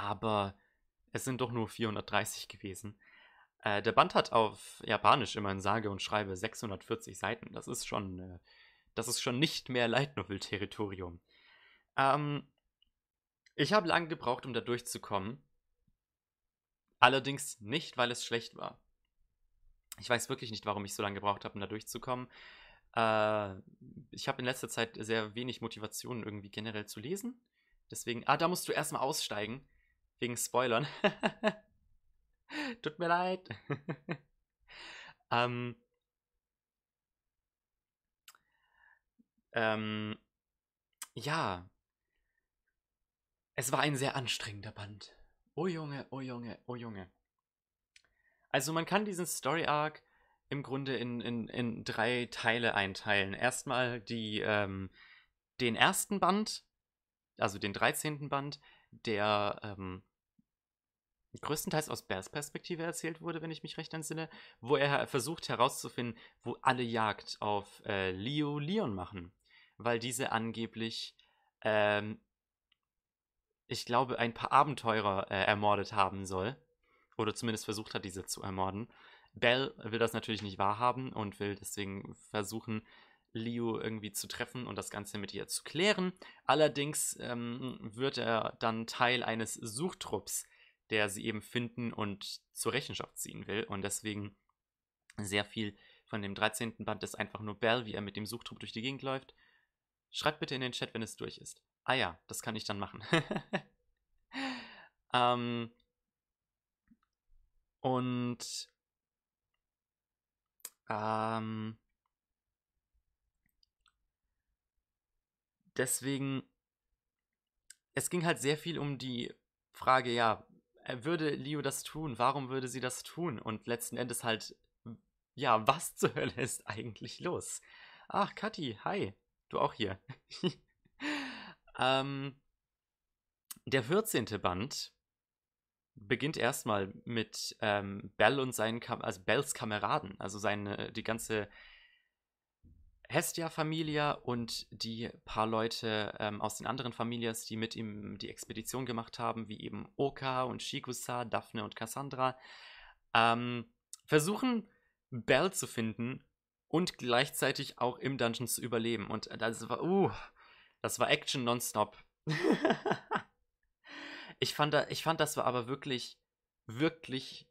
aber es sind doch nur 430 gewesen. Äh, der Band hat auf Japanisch immerhin sage und schreibe 640 Seiten. Das ist schon, äh, das ist schon nicht mehr Light Novel Territorium. Ähm, ich habe lange gebraucht, um da durchzukommen. Allerdings nicht, weil es schlecht war. Ich weiß wirklich nicht, warum ich so lange gebraucht habe, um da durchzukommen. Äh, ich habe in letzter Zeit sehr wenig Motivation, irgendwie generell zu lesen. Deswegen, ah, da musst du erstmal aussteigen. Wegen Spoilern. Tut mir leid. ähm, ähm, ja. Es war ein sehr anstrengender Band. Oh Junge, oh Junge, oh Junge. Also man kann diesen Story Arc im Grunde in, in, in drei Teile einteilen. Erstmal die, ähm, den ersten Band, also den 13. Band, der ähm, größtenteils aus Bears Perspektive erzählt wurde, wenn ich mich recht entsinne, wo er versucht herauszufinden, wo alle Jagd auf äh, Leo Leon machen, weil diese angeblich, ähm, ich glaube, ein paar Abenteurer äh, ermordet haben soll, oder zumindest versucht hat, diese zu ermorden. Bell will das natürlich nicht wahrhaben und will deswegen versuchen, Leo irgendwie zu treffen und das Ganze mit ihr zu klären. Allerdings ähm, wird er dann Teil eines Suchtrupps, der sie eben finden und zur Rechenschaft ziehen will. Und deswegen sehr viel von dem 13. Band ist einfach nur Bell, wie er mit dem Suchtrupp durch die Gegend läuft. Schreibt bitte in den Chat, wenn es durch ist. Ah ja, das kann ich dann machen. ähm, und ähm, deswegen, es ging halt sehr viel um die Frage, ja, würde Leo das tun? Warum würde sie das tun? Und letzten Endes halt, ja, was zur Hölle ist eigentlich los? Ach, Kathi, hi, du auch hier. ähm, der 14. Band beginnt erstmal mit ähm, Bell und seinen, Kam also Bells Kameraden, also seine, die ganze Hestia-Familie und die paar Leute ähm, aus den anderen Familias, die mit ihm die Expedition gemacht haben, wie eben Oka und Shikusa, Daphne und Cassandra, ähm, versuchen Bell zu finden und gleichzeitig auch im Dungeon zu überleben. Und das war, uh, das war Action nonstop. ich, fand da, ich fand, das war aber wirklich, wirklich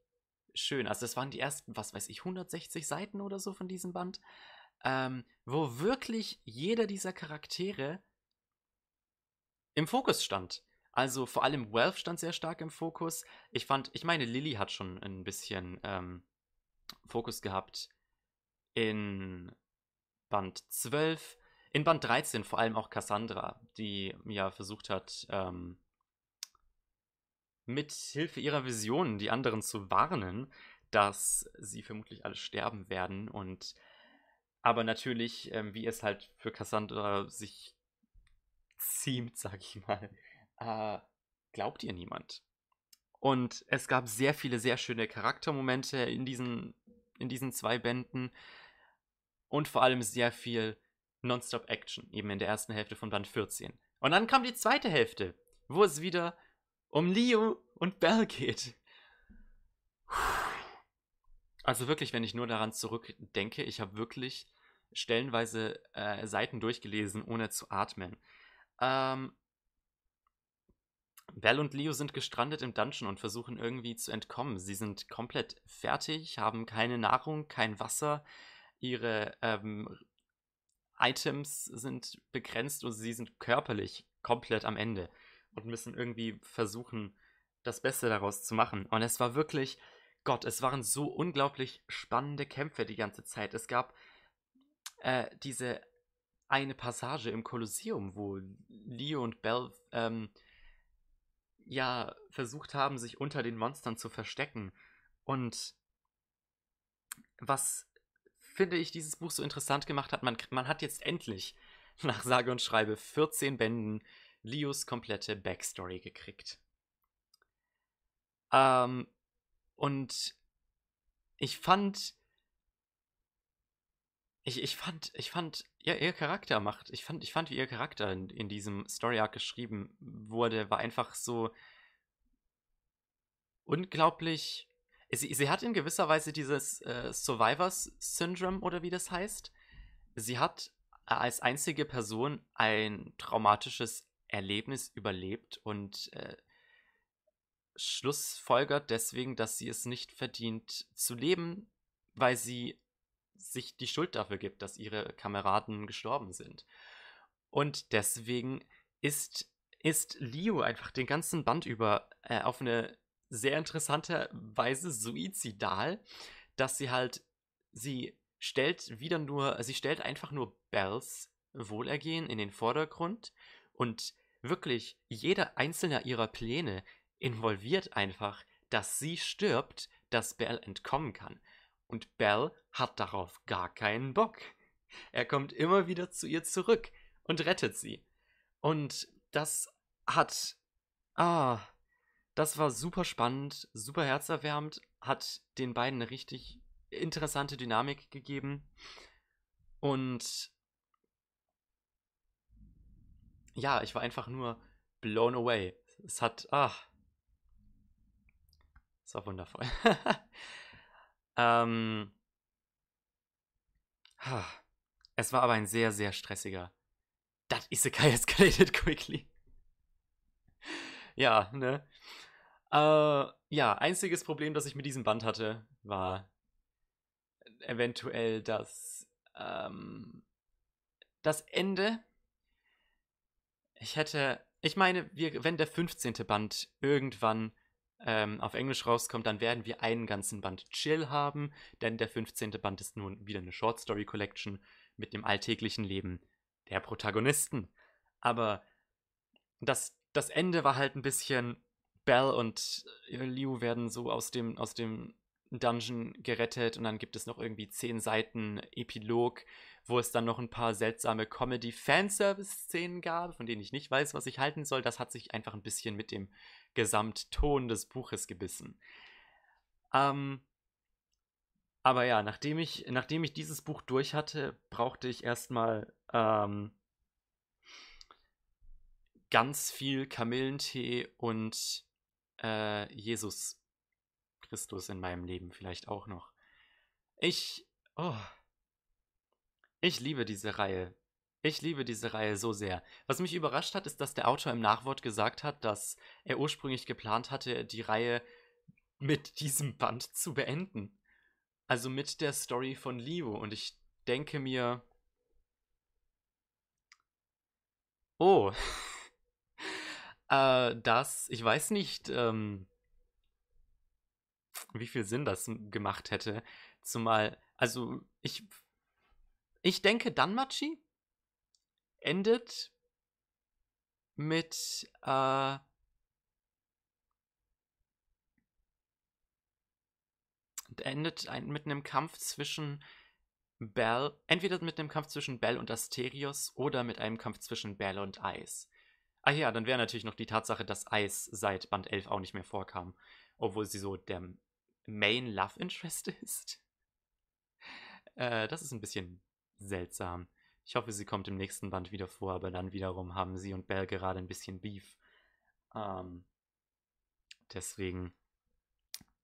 schön. Also das waren die ersten, was weiß ich, 160 Seiten oder so von diesem Band ähm, wo wirklich jeder dieser Charaktere im Fokus stand. Also vor allem Wealth stand sehr stark im Fokus. Ich fand, ich meine, Lily hat schon ein bisschen ähm, Fokus gehabt in Band 12. In Band 13 vor allem auch Cassandra, die ja versucht hat, ähm, mit Hilfe ihrer Visionen die anderen zu warnen, dass sie vermutlich alle sterben werden und aber natürlich, ähm, wie es halt für Cassandra sich ziemt, sag ich mal, äh, glaubt ihr niemand. Und es gab sehr viele sehr schöne Charaktermomente in diesen, in diesen zwei Bänden und vor allem sehr viel Nonstop-Action, eben in der ersten Hälfte von Band 14. Und dann kam die zweite Hälfte, wo es wieder um Leo und Belle geht. Puh. Also wirklich, wenn ich nur daran zurückdenke, ich habe wirklich stellenweise äh, Seiten durchgelesen, ohne zu atmen. Ähm, Belle und Leo sind gestrandet im Dungeon und versuchen irgendwie zu entkommen. Sie sind komplett fertig, haben keine Nahrung, kein Wasser. Ihre ähm, Items sind begrenzt und sie sind körperlich komplett am Ende und müssen irgendwie versuchen, das Beste daraus zu machen. Und es war wirklich, Gott, es waren so unglaublich spannende Kämpfe die ganze Zeit. Es gab äh, diese eine Passage im Kolosseum, wo Leo und Belle ähm, ja versucht haben, sich unter den Monstern zu verstecken. Und was finde ich dieses Buch so interessant gemacht hat, man, man hat jetzt endlich nach sage und schreibe 14 Bänden Leos komplette Backstory gekriegt. Ähm, und ich fand, ich, ich fand, ich fand, ja, ihr Charakter macht, ich fand, ich fand, wie ihr Charakter in, in diesem Story Arc geschrieben wurde, war einfach so unglaublich. Sie, sie hat in gewisser Weise dieses äh, Survivors Syndrome oder wie das heißt. Sie hat als einzige Person ein traumatisches Erlebnis überlebt und äh, schlussfolgert deswegen, dass sie es nicht verdient zu leben, weil sie sich die Schuld dafür gibt, dass ihre Kameraden gestorben sind. Und deswegen ist, ist Leo einfach den ganzen Band über äh, auf eine sehr interessante Weise suizidal, dass sie halt, sie stellt wieder nur, sie stellt einfach nur Bells Wohlergehen in den Vordergrund und wirklich jeder einzelne ihrer Pläne involviert einfach, dass sie stirbt, dass Belle entkommen kann. Und Belle hat darauf gar keinen Bock. Er kommt immer wieder zu ihr zurück und rettet sie. Und das hat. Ah, das war super spannend, super herzerwärmend, hat den beiden eine richtig interessante Dynamik gegeben. Und ja, ich war einfach nur blown away. Es hat, ah, es war wundervoll. ähm, es war aber ein sehr, sehr stressiger. That Isekai escalated quickly. ja, ne? Äh, ja, einziges Problem, das ich mit diesem Band hatte, war eventuell das, ähm, das Ende. Ich hätte, ich meine, wir, wenn der 15. Band irgendwann ähm, auf Englisch rauskommt, dann werden wir einen ganzen Band Chill haben, denn der 15. Band ist nun wieder eine Short Story Collection mit dem alltäglichen Leben der Protagonisten. Aber das, das Ende war halt ein bisschen. Bell und Liu werden so aus dem, aus dem Dungeon gerettet und dann gibt es noch irgendwie zehn Seiten Epilog, wo es dann noch ein paar seltsame Comedy-Fanservice-Szenen gab, von denen ich nicht weiß, was ich halten soll. Das hat sich einfach ein bisschen mit dem Gesamtton des Buches gebissen. Ähm, aber ja, nachdem ich, nachdem ich dieses Buch durch hatte, brauchte ich erstmal ähm, ganz viel Kamillentee und äh, Jesus Christus in meinem Leben vielleicht auch noch. Ich, oh, ich liebe diese Reihe. Ich liebe diese Reihe so sehr. Was mich überrascht hat, ist, dass der Autor im Nachwort gesagt hat, dass er ursprünglich geplant hatte, die Reihe mit diesem Band zu beenden. Also mit der Story von Leo. Und ich denke mir. Oh. äh, das, ich weiß nicht, ähm, wie viel Sinn das gemacht hätte. Zumal, also ich. Ich denke, Danmachi endet mit äh, endet ein, mit einem Kampf zwischen Bell, entweder mit einem Kampf zwischen Bell und Asterios oder mit einem Kampf zwischen Bell und Eis. Ah ja, dann wäre natürlich noch die Tatsache, dass Eis seit Band 11 auch nicht mehr vorkam, obwohl sie so der Main Love Interest ist. Äh, das ist ein bisschen seltsam. Ich hoffe, sie kommt im nächsten Band wieder vor, aber dann wiederum haben sie und Belle gerade ein bisschen Beef. Ähm, deswegen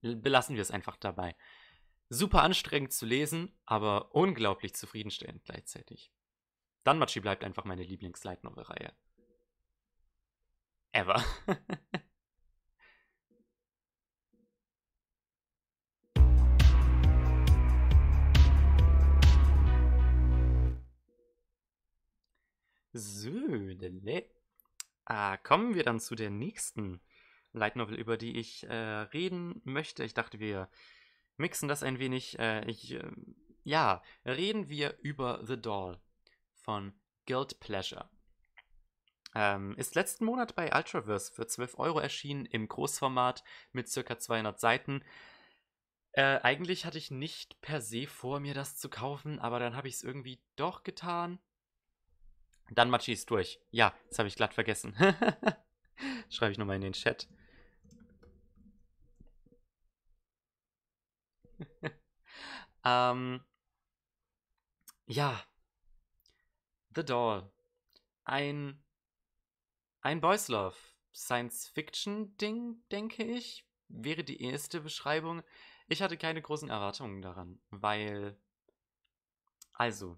belassen wir es einfach dabei. Super anstrengend zu lesen, aber unglaublich zufriedenstellend gleichzeitig. Danmachi bleibt einfach meine Lieblings-Light-Novel-Reihe. ever. Södele. Ah, kommen wir dann zu der nächsten Light Novel, über die ich äh, reden möchte. Ich dachte, wir mixen das ein wenig. Äh, ich, äh, ja, reden wir über The Doll von Guild Pleasure. Ähm, ist letzten Monat bei Ultraverse für 12 Euro erschienen im Großformat mit circa 200 Seiten. Äh, eigentlich hatte ich nicht per se vor, mir das zu kaufen, aber dann habe ich es irgendwie doch getan. Dann Machi ist durch. Ja, das habe ich glatt vergessen. Schreibe ich nochmal in den Chat. ähm, ja. The Doll. Ein, ein Boys Love. Science-Fiction-Ding, denke ich, wäre die erste Beschreibung. Ich hatte keine großen Erwartungen daran, weil. Also,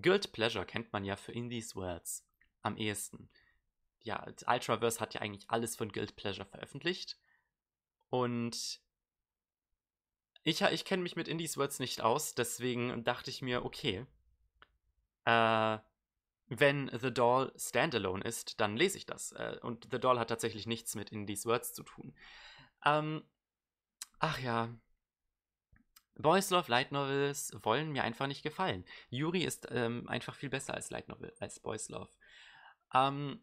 Guild Pleasure kennt man ja für In These Words am ehesten. Ja, Ultraverse hat ja eigentlich alles von Guild Pleasure veröffentlicht. Und ich, ich kenne mich mit Indies Words nicht aus, deswegen dachte ich mir, okay, äh, wenn The Doll standalone ist, dann lese ich das. Äh, und The Doll hat tatsächlich nichts mit Indies Words zu tun. Ähm, ach ja, Boys Love Light Novels wollen mir einfach nicht gefallen. Yuri ist ähm, einfach viel besser als Light Novel, als Boys Love. Ähm,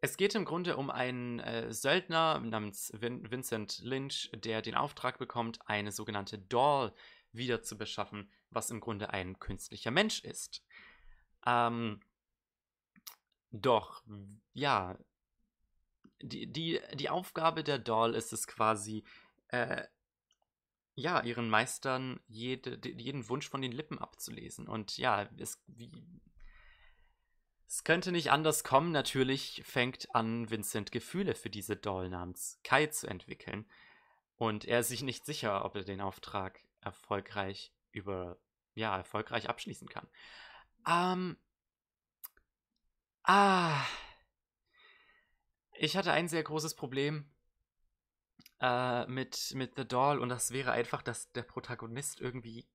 es geht im Grunde um einen äh, Söldner namens Vin Vincent Lynch, der den Auftrag bekommt, eine sogenannte Doll wieder zu beschaffen, was im Grunde ein künstlicher Mensch ist. Ähm, doch, ja, die, die, die Aufgabe der Doll ist es quasi, äh, ja, ihren Meistern jede, jeden Wunsch von den Lippen abzulesen. Und ja, es, wie, es könnte nicht anders kommen. Natürlich fängt an, Vincent Gefühle für diese Doll namens Kai zu entwickeln. Und er ist sich nicht sicher, ob er den Auftrag erfolgreich über, ja, erfolgreich abschließen kann. Ähm, ah, ich hatte ein sehr großes Problem äh, mit, mit The Doll und das wäre einfach, dass der Protagonist irgendwie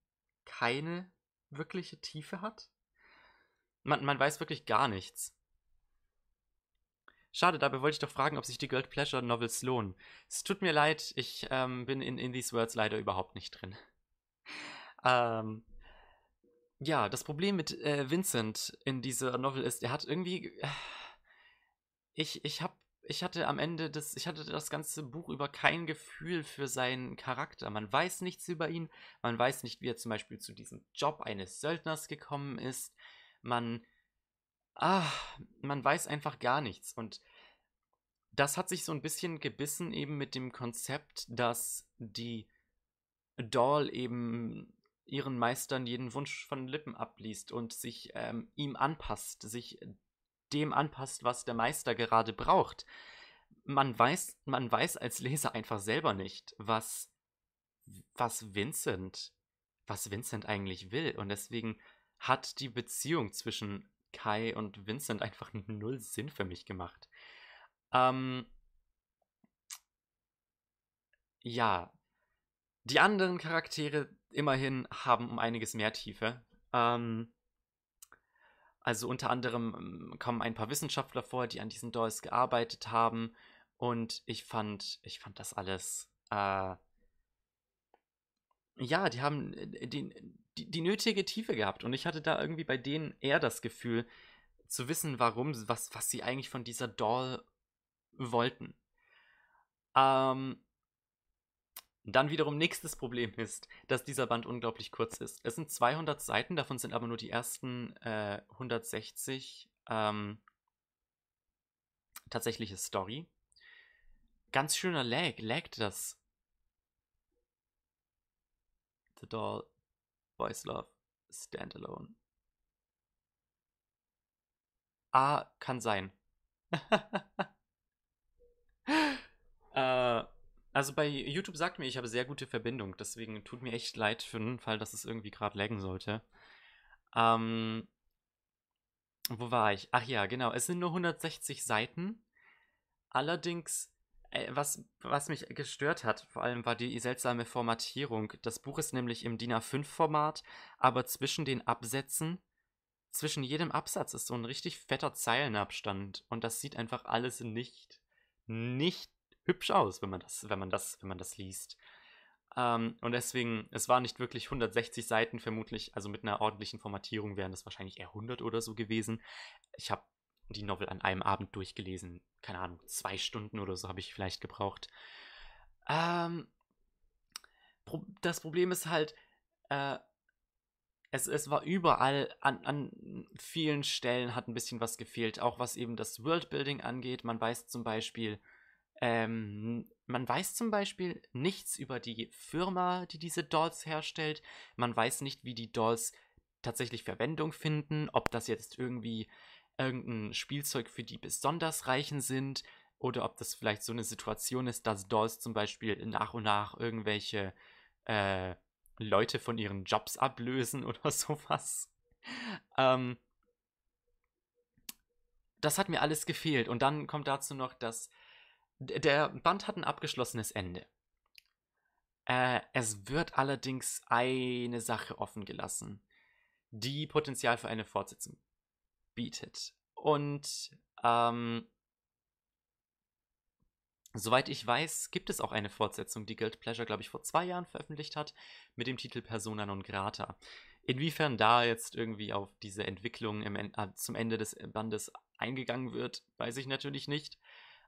keine wirkliche Tiefe hat. Man, man weiß wirklich gar nichts. Schade, dabei wollte ich doch fragen, ob sich die Guild Pleasure Novels lohnen. Es tut mir leid, ich ähm, bin in, in These Words leider überhaupt nicht drin. ähm, ja, das Problem mit äh, Vincent in dieser Novel ist, er hat irgendwie. Äh, ich, ich hab ich hatte am Ende des, ich hatte das ganze Buch über kein Gefühl für seinen Charakter. Man weiß nichts über ihn, man weiß nicht, wie er zum Beispiel zu diesem Job eines Söldners gekommen ist. Man, ah, man weiß einfach gar nichts. Und das hat sich so ein bisschen gebissen eben mit dem Konzept, dass die Doll eben ihren Meistern jeden Wunsch von Lippen abliest und sich ähm, ihm anpasst, sich dem anpasst, was der Meister gerade braucht. Man weiß, man weiß als Leser einfach selber nicht, was, was Vincent, was Vincent eigentlich will. Und deswegen hat die Beziehung zwischen Kai und Vincent einfach null Sinn für mich gemacht. Ähm, ja, die anderen Charaktere immerhin haben um einiges mehr Tiefe. Ähm, also unter anderem ähm, kommen ein paar Wissenschaftler vor, die an diesen Dolls gearbeitet haben. Und ich fand, ich fand das alles, äh, ja, die haben äh, die, die, die, nötige Tiefe gehabt. Und ich hatte da irgendwie bei denen eher das Gefühl, zu wissen, warum, was, was sie eigentlich von dieser Doll wollten. Ähm, dann wiederum nächstes Problem ist, dass dieser Band unglaublich kurz ist. Es sind 200 Seiten, davon sind aber nur die ersten äh, 160 ähm, tatsächliche Story. Ganz schöner Lag, laggt das. The Doll, Boys Love, Standalone. Ah, kann sein. äh, also bei YouTube sagt mir, ich habe sehr gute Verbindung, deswegen tut mir echt leid für den Fall, dass es irgendwie gerade laggen sollte. Ähm, wo war ich? Ach ja, genau, es sind nur 160 Seiten. Allerdings, äh, was, was mich gestört hat, vor allem war die seltsame Formatierung. Das Buch ist nämlich im DIN A5-Format, aber zwischen den Absätzen, zwischen jedem Absatz ist so ein richtig fetter Zeilenabstand. Und das sieht einfach alles nicht, nicht hübsch aus, wenn man das, wenn man das, wenn man das liest. Ähm, und deswegen, es waren nicht wirklich 160 Seiten, vermutlich, also mit einer ordentlichen Formatierung wären das wahrscheinlich eher 100 oder so gewesen. Ich habe die Novel an einem Abend durchgelesen. Keine Ahnung, zwei Stunden oder so habe ich vielleicht gebraucht. Ähm, das Problem ist halt, äh, es, es war überall, an, an vielen Stellen hat ein bisschen was gefehlt, auch was eben das Worldbuilding angeht. Man weiß zum Beispiel, ähm, man weiß zum Beispiel nichts über die Firma, die diese Dolls herstellt. Man weiß nicht, wie die Dolls tatsächlich Verwendung finden, ob das jetzt irgendwie irgendein Spielzeug für die besonders Reichen sind oder ob das vielleicht so eine Situation ist, dass Dolls zum Beispiel nach und nach irgendwelche äh, Leute von ihren Jobs ablösen oder sowas. Ähm, das hat mir alles gefehlt. Und dann kommt dazu noch, dass der Band hat ein abgeschlossenes Ende. Äh, es wird allerdings eine Sache offen gelassen, die Potenzial für eine Fortsetzung bietet. Und ähm, soweit ich weiß, gibt es auch eine Fortsetzung, die Guild Pleasure, glaube ich, vor zwei Jahren veröffentlicht hat, mit dem Titel Persona non grata. Inwiefern da jetzt irgendwie auf diese Entwicklung im, äh, zum Ende des Bandes eingegangen wird, weiß ich natürlich nicht.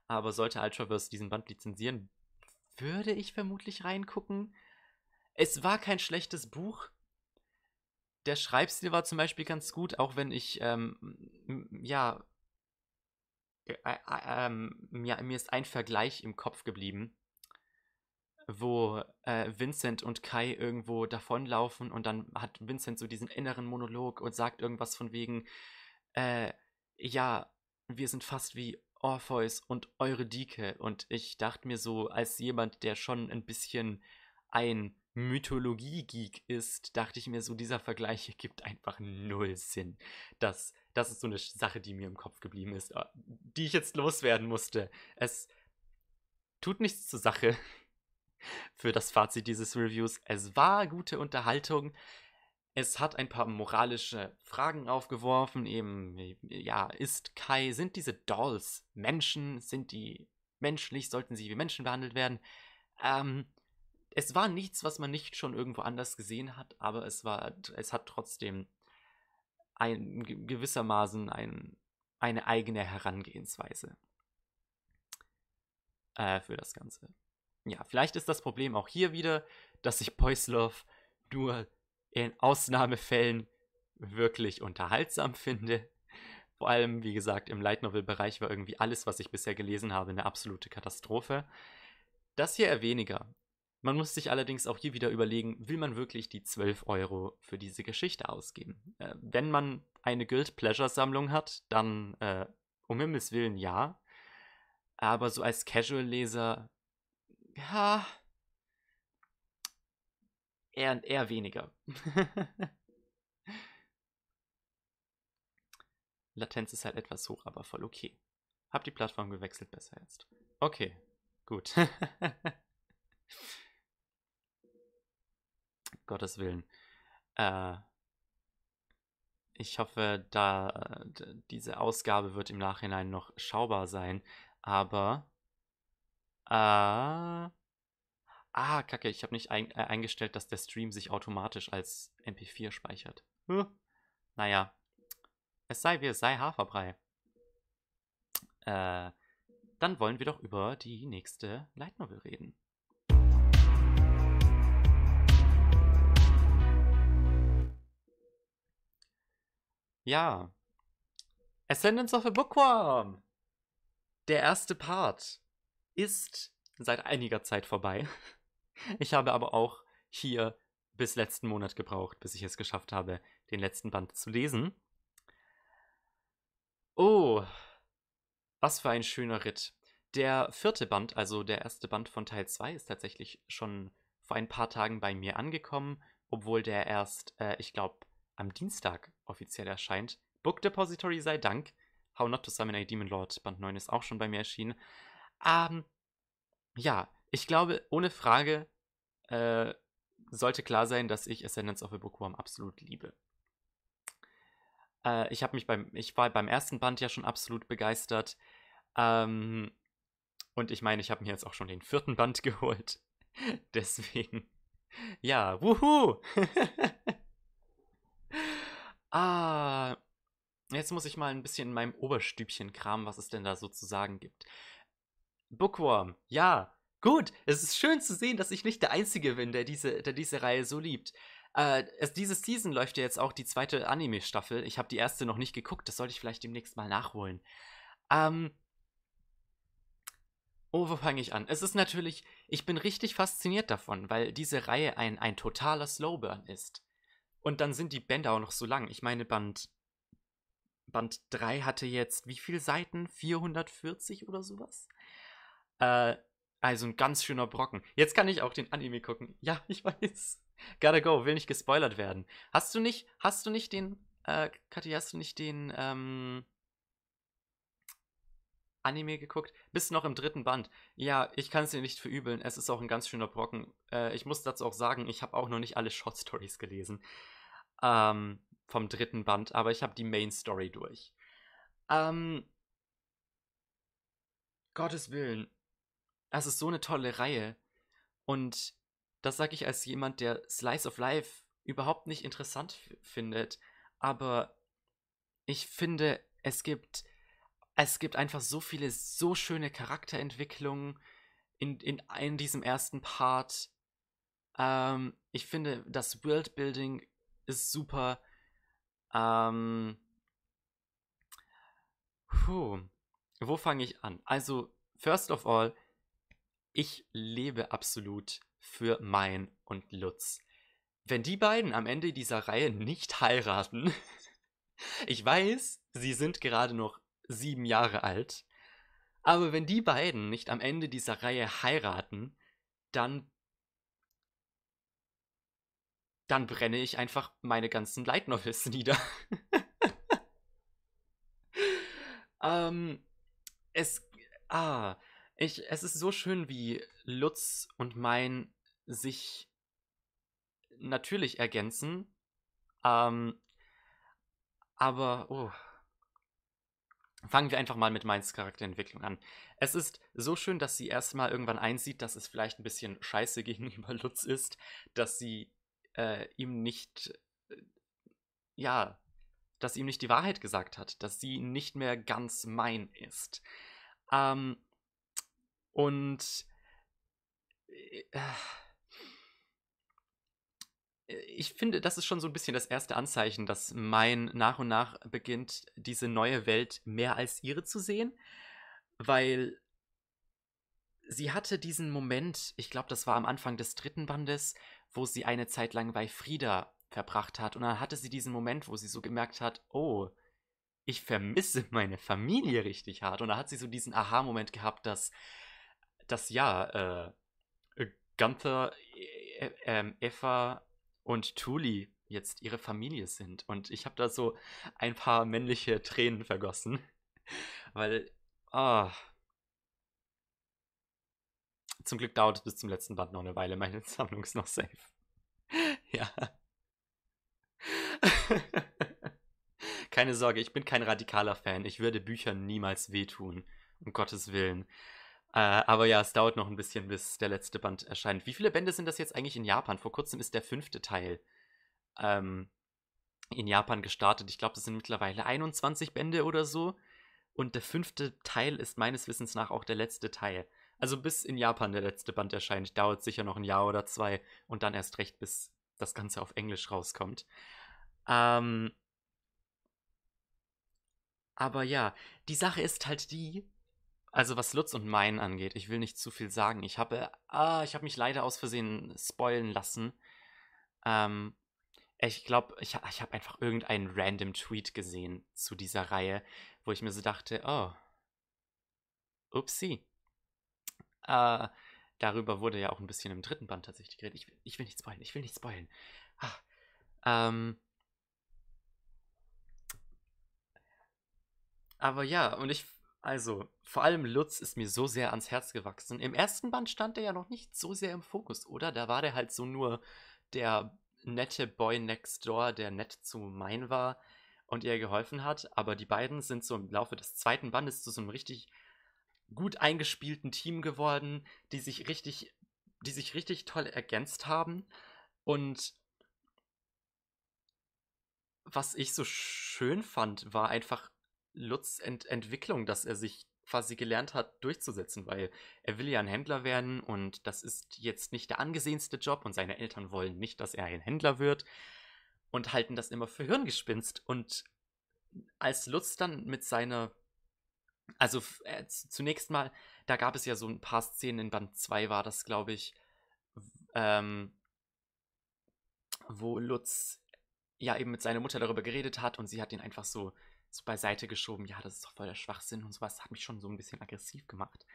Aber sollte Ultraverse diesen Band lizenzieren, würde ich vermutlich reingucken. Es war kein schlechtes Buch der Schreibstil war zum Beispiel ganz gut, auch wenn ich, ähm, ja, äh, äh, ähm, mir, mir ist ein Vergleich im Kopf geblieben, wo äh, Vincent und Kai irgendwo davonlaufen und dann hat Vincent so diesen inneren Monolog und sagt irgendwas von wegen, äh, ja, wir sind fast wie Orpheus und Eurydike und ich dachte mir so, als jemand, der schon ein bisschen ein Mythologie-Geek ist, dachte ich mir so, dieser Vergleich ergibt einfach null Sinn. Das, das ist so eine Sache, die mir im Kopf geblieben ist, äh, die ich jetzt loswerden musste. Es tut nichts zur Sache für das Fazit dieses Reviews. Es war gute Unterhaltung. Es hat ein paar moralische Fragen aufgeworfen, eben, ja, ist Kai, sind diese Dolls Menschen? Sind die menschlich? Sollten sie wie Menschen behandelt werden? Ähm, es war nichts, was man nicht schon irgendwo anders gesehen hat, aber es war, es hat trotzdem ein, gewissermaßen ein, eine eigene Herangehensweise äh, für das Ganze. Ja, vielleicht ist das Problem auch hier wieder, dass ich Poislov nur in Ausnahmefällen wirklich unterhaltsam finde. Vor allem, wie gesagt, im Light Novel-Bereich war irgendwie alles, was ich bisher gelesen habe, eine absolute Katastrophe. Das hier eher weniger. Man muss sich allerdings auch hier wieder überlegen, will man wirklich die 12 Euro für diese Geschichte ausgeben? Äh, wenn man eine Guild Pleasure Sammlung hat, dann äh, um Himmels Willen ja. Aber so als Casual-Leser, ja, eher, eher weniger. Latenz ist halt etwas hoch, aber voll okay. Hab die Plattform gewechselt, besser jetzt. Okay, gut. Gottes Willen. Äh, ich hoffe, da diese Ausgabe wird im Nachhinein noch schaubar sein. Aber. Äh, ah, kacke, ich habe nicht ein, äh, eingestellt, dass der Stream sich automatisch als MP4 speichert. Hm. Naja. Es sei wie es sei Haferbrei. Äh, dann wollen wir doch über die nächste Light Novel reden. Ja. Ascendance of a Bookworm. Der erste Part ist seit einiger Zeit vorbei. Ich habe aber auch hier bis letzten Monat gebraucht, bis ich es geschafft habe, den letzten Band zu lesen. Oh, was für ein schöner Ritt. Der vierte Band, also der erste Band von Teil 2, ist tatsächlich schon vor ein paar Tagen bei mir angekommen, obwohl der erst, äh, ich glaube, am Dienstag offiziell erscheint. Book Depository sei Dank. How Not to Summon a Demon Lord Band 9 ist auch schon bei mir erschienen. Ähm, ja, ich glaube, ohne Frage äh, sollte klar sein, dass ich Ascendance of the Bookworm absolut liebe. Äh, ich habe mich beim, ich war beim ersten Band ja schon absolut begeistert. Ähm, und ich meine, ich habe mir jetzt auch schon den vierten Band geholt. Deswegen, ja, wuhu! ah, jetzt muss ich mal ein bisschen in meinem Oberstübchen kramen, was es denn da sozusagen gibt. Bookworm, ja, gut. Es ist schön zu sehen, dass ich nicht der Einzige bin, der diese, der diese Reihe so liebt. Äh, es, diese Season läuft ja jetzt auch die zweite Anime-Staffel. Ich habe die erste noch nicht geguckt, das sollte ich vielleicht demnächst mal nachholen. Ähm. Oh, wo fange ich an? Es ist natürlich, ich bin richtig fasziniert davon, weil diese Reihe ein, ein totaler Slowburn ist. Und dann sind die Bände auch noch so lang. Ich meine, Band, Band 3 hatte jetzt wie viele Seiten? 440 oder sowas? Äh, also ein ganz schöner Brocken. Jetzt kann ich auch den Anime gucken. Ja, ich weiß. Gotta go, will nicht gespoilert werden. Hast du nicht, hast du nicht den, äh, Kathi, hast du nicht den, ähm, Anime geguckt? Bist noch im dritten Band. Ja, ich kann es dir nicht verübeln. Es ist auch ein ganz schöner Brocken. Äh, ich muss dazu auch sagen, ich habe auch noch nicht alle Short Stories gelesen. Ähm, vom dritten Band, aber ich habe die Main Story durch. Ähm, Gottes Willen. Es ist so eine tolle Reihe. Und das sage ich als jemand, der Slice of Life überhaupt nicht interessant findet. Aber ich finde, es gibt, es gibt einfach so viele, so schöne Charakterentwicklungen in, in, in diesem ersten Part. Ähm, ich finde, das Worldbuilding ist super. Ähm, puh, wo fange ich an? Also, first of all, ich lebe absolut für Mein und Lutz. Wenn die beiden am Ende dieser Reihe nicht heiraten, ich weiß, sie sind gerade noch sieben Jahre alt, aber wenn die beiden nicht am Ende dieser Reihe heiraten, dann dann brenne ich einfach meine ganzen Light Novels nieder. ähm, es, ah, ich, es ist so schön, wie Lutz und mein sich natürlich ergänzen. Ähm, aber, oh. Fangen wir einfach mal mit Meins Charakterentwicklung an. Es ist so schön, dass sie erstmal irgendwann einsieht, dass es vielleicht ein bisschen scheiße gegenüber Lutz ist, dass sie äh, ihm nicht, äh, ja, dass sie ihm nicht die Wahrheit gesagt hat, dass sie nicht mehr ganz mein ist. Ähm, und äh, ich finde, das ist schon so ein bisschen das erste Anzeichen, dass mein nach und nach beginnt, diese neue Welt mehr als ihre zu sehen, weil sie hatte diesen Moment, ich glaube, das war am Anfang des dritten Bandes, wo sie eine Zeit lang bei Frieda verbracht hat. Und dann hatte sie diesen Moment, wo sie so gemerkt hat, oh, ich vermisse meine Familie richtig hart. Und da hat sie so diesen Aha-Moment gehabt, dass dass ja, äh, Gunther, äh, äh, Eva und Tuli jetzt ihre Familie sind. Und ich habe da so ein paar männliche Tränen vergossen. Weil, ah. Oh, zum Glück dauert es bis zum letzten Band noch eine Weile. Meine Sammlung ist noch safe. ja. Keine Sorge, ich bin kein radikaler Fan. Ich würde Büchern niemals wehtun. Um Gottes Willen. Äh, aber ja, es dauert noch ein bisschen, bis der letzte Band erscheint. Wie viele Bände sind das jetzt eigentlich in Japan? Vor kurzem ist der fünfte Teil ähm, in Japan gestartet. Ich glaube, das sind mittlerweile 21 Bände oder so. Und der fünfte Teil ist meines Wissens nach auch der letzte Teil. Also bis in Japan der letzte Band erscheint, dauert sicher noch ein Jahr oder zwei und dann erst recht, bis das Ganze auf Englisch rauskommt. Ähm, aber ja, die Sache ist halt die, also was Lutz und Mein angeht, ich will nicht zu viel sagen. Ich habe, ah, ich habe mich leider aus Versehen spoilen lassen. Ähm, ich glaube, ich, ich habe einfach irgendeinen random Tweet gesehen zu dieser Reihe, wo ich mir so dachte, oh, upsie. Äh, darüber wurde ja auch ein bisschen im dritten Band tatsächlich geredet. Ich, ich will nicht spoilen, ich will nicht spoilen. Ah, ähm, aber ja, und ich Also, vor allem Lutz ist mir so sehr ans Herz gewachsen. Im ersten Band stand er ja noch nicht so sehr im Fokus, oder? Da war der halt so nur der nette Boy next door, der nett zu mein war und ihr geholfen hat. Aber die beiden sind so im Laufe des zweiten Bandes zu so einem richtig gut eingespielten Team geworden, die sich richtig, die sich richtig toll ergänzt haben. Und was ich so schön fand, war einfach Lutz Ent Entwicklung, dass er sich quasi gelernt hat, durchzusetzen, weil er will ja ein Händler werden und das ist jetzt nicht der angesehenste Job und seine Eltern wollen nicht, dass er ein Händler wird und halten das immer für Hirngespinst. Und als Lutz dann mit seiner, also äh, zunächst mal, da gab es ja so ein paar Szenen in Band 2 war das, glaube ich, ähm, wo Lutz ja eben mit seiner Mutter darüber geredet hat und sie hat ihn einfach so, so beiseite geschoben. Ja, das ist doch voll der Schwachsinn und sowas. Hat mich schon so ein bisschen aggressiv gemacht.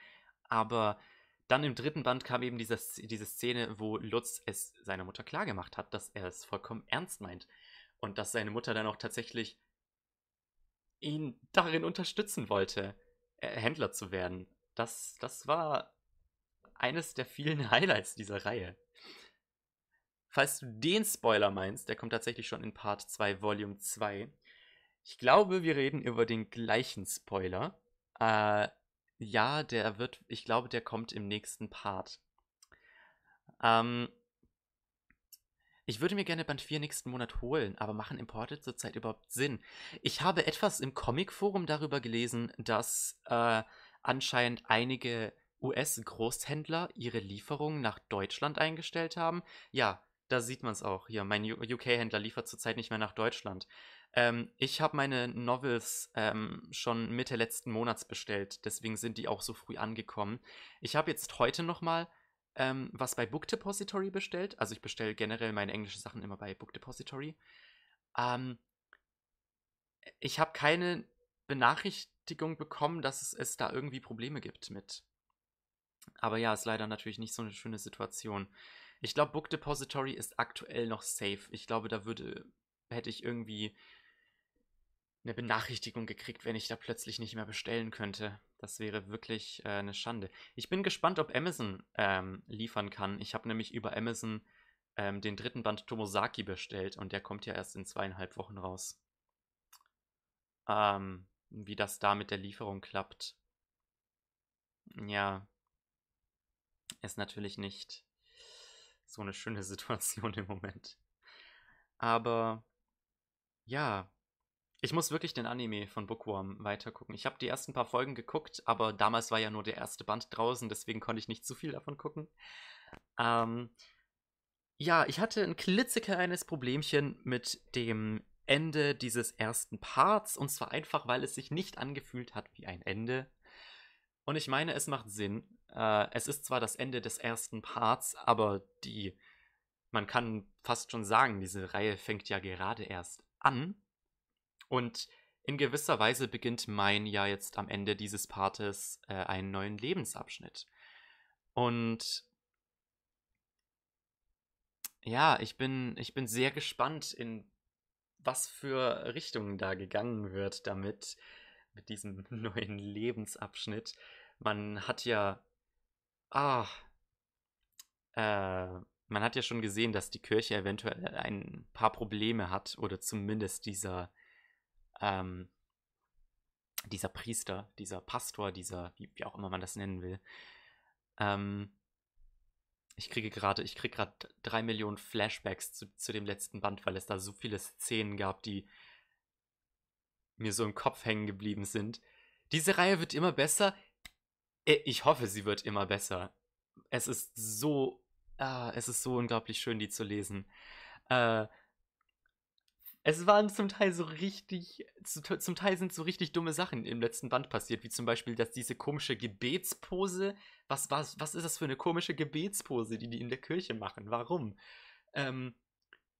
Aber dann im dritten Band kam eben diese, diese Szene, wo Lutz es seiner Mutter klargemacht hat, dass er es vollkommen ernst meint. Und dass seine Mutter dann auch tatsächlich ihn darin unterstützen wollte, Händler zu werden. Das, das war eines der vielen Highlights dieser Reihe. Falls du den Spoiler meinst, der kommt tatsächlich schon in Part 2, Volume 2. Ich glaube, wir reden über den gleichen Spoiler. Äh, ja, der wird, ich glaube, der kommt im nächsten Part. Ähm, ich würde mir gerne Band 4 nächsten Monat holen, aber machen Importe zurzeit überhaupt Sinn? Ich habe etwas im Comic-Forum darüber gelesen, dass äh, anscheinend einige US-Großhändler ihre Lieferungen nach Deutschland eingestellt haben. Ja, da sieht man es auch. Hier, mein UK-Händler liefert zurzeit nicht mehr nach Deutschland. Ähm, ich habe meine Novels ähm, schon Mitte letzten Monats bestellt, deswegen sind die auch so früh angekommen. Ich habe jetzt heute nochmal ähm, was bei Book Depository bestellt. Also ich bestelle generell meine englischen Sachen immer bei Book Depository. Ähm, ich habe keine Benachrichtigung bekommen, dass es, es da irgendwie Probleme gibt mit. Aber ja, ist leider natürlich nicht so eine schöne Situation. Ich glaube, Book Depository ist aktuell noch safe. Ich glaube, da würde, hätte ich irgendwie eine Benachrichtigung gekriegt, wenn ich da plötzlich nicht mehr bestellen könnte. Das wäre wirklich äh, eine Schande. Ich bin gespannt, ob Amazon ähm, liefern kann. Ich habe nämlich über Amazon ähm, den dritten Band Tomosaki bestellt und der kommt ja erst in zweieinhalb Wochen raus. Ähm, wie das da mit der Lieferung klappt. Ja, ist natürlich nicht so eine schöne Situation im Moment. Aber ja, ich muss wirklich den Anime von Bookworm weitergucken. Ich habe die ersten paar Folgen geguckt, aber damals war ja nur der erste Band draußen, deswegen konnte ich nicht zu viel davon gucken. Ähm, ja, ich hatte ein klitzekleines Problemchen mit dem Ende dieses ersten Parts und zwar einfach, weil es sich nicht angefühlt hat wie ein Ende. Und ich meine, es macht Sinn. Äh, es ist zwar das Ende des ersten Parts, aber die, man kann fast schon sagen, diese Reihe fängt ja gerade erst an. Und in gewisser Weise beginnt mein ja jetzt am Ende dieses Partes äh, einen neuen Lebensabschnitt. Und ja, ich bin, ich bin sehr gespannt, in was für Richtungen da gegangen wird damit, mit diesem neuen Lebensabschnitt. Man hat ja Ah. Äh, man hat ja schon gesehen, dass die Kirche eventuell ein paar Probleme hat, oder zumindest dieser, ähm, dieser Priester, dieser Pastor, dieser, wie, wie auch immer man das nennen will. Ähm, ich kriege gerade, ich kriege gerade drei Millionen Flashbacks zu, zu dem letzten Band, weil es da so viele Szenen gab, die mir so im Kopf hängen geblieben sind. Diese Reihe wird immer besser. Äh, ich hoffe, sie wird immer besser. Es ist so, ah, es ist so unglaublich schön, die zu lesen. Äh, es waren zum Teil so richtig, zum Teil sind so richtig dumme Sachen im letzten Band passiert, wie zum Beispiel, dass diese komische Gebetspose, was, was, was ist das für eine komische Gebetspose, die die in der Kirche machen? Warum? Ähm,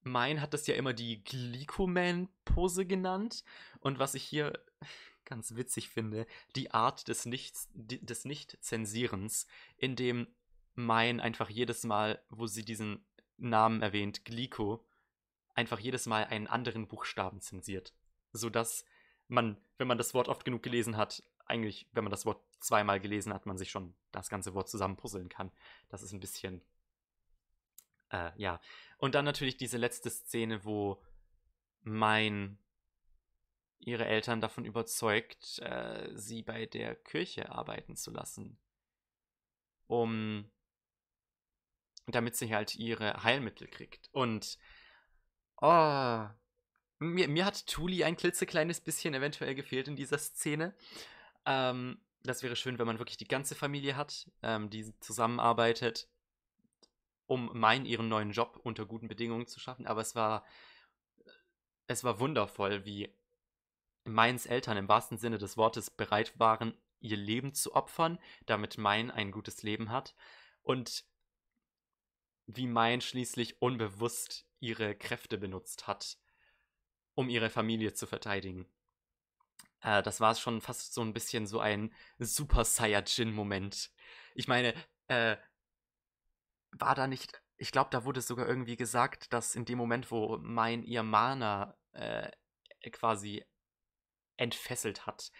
mein hat das ja immer die Glycoman-Pose genannt. Und was ich hier ganz witzig finde, die Art des, Nichts, des Nicht-Zensierens, in dem Mein einfach jedes Mal, wo sie diesen Namen erwähnt, Gliko, einfach jedes Mal einen anderen Buchstaben zensiert. Sodass man, wenn man das Wort oft genug gelesen hat, eigentlich, wenn man das Wort zweimal gelesen hat, man sich schon das ganze Wort zusammenpuzzeln kann. Das ist ein bisschen, äh, ja. Und dann natürlich diese letzte Szene, wo mein ihre Eltern davon überzeugt, äh, sie bei der Kirche arbeiten zu lassen. Um damit sie halt ihre Heilmittel kriegt. Und oh, mir, mir hat Tuli ein klitzekleines bisschen eventuell gefehlt in dieser Szene. Ähm, das wäre schön, wenn man wirklich die ganze Familie hat, ähm, die zusammenarbeitet, um meinen ihren neuen Job unter guten Bedingungen zu schaffen. Aber es war, es war wundervoll, wie Meins Eltern im wahrsten Sinne des Wortes bereit waren, ihr Leben zu opfern, damit mein ein gutes Leben hat. Und wie mein schließlich unbewusst ihre Kräfte benutzt hat, um ihre Familie zu verteidigen. Äh, das war schon fast so ein bisschen so ein Super Saiyajin-Moment. Ich meine, äh, war da nicht. Ich glaube, da wurde sogar irgendwie gesagt, dass in dem Moment, wo mein ihr Mana äh, quasi entfesselt hat,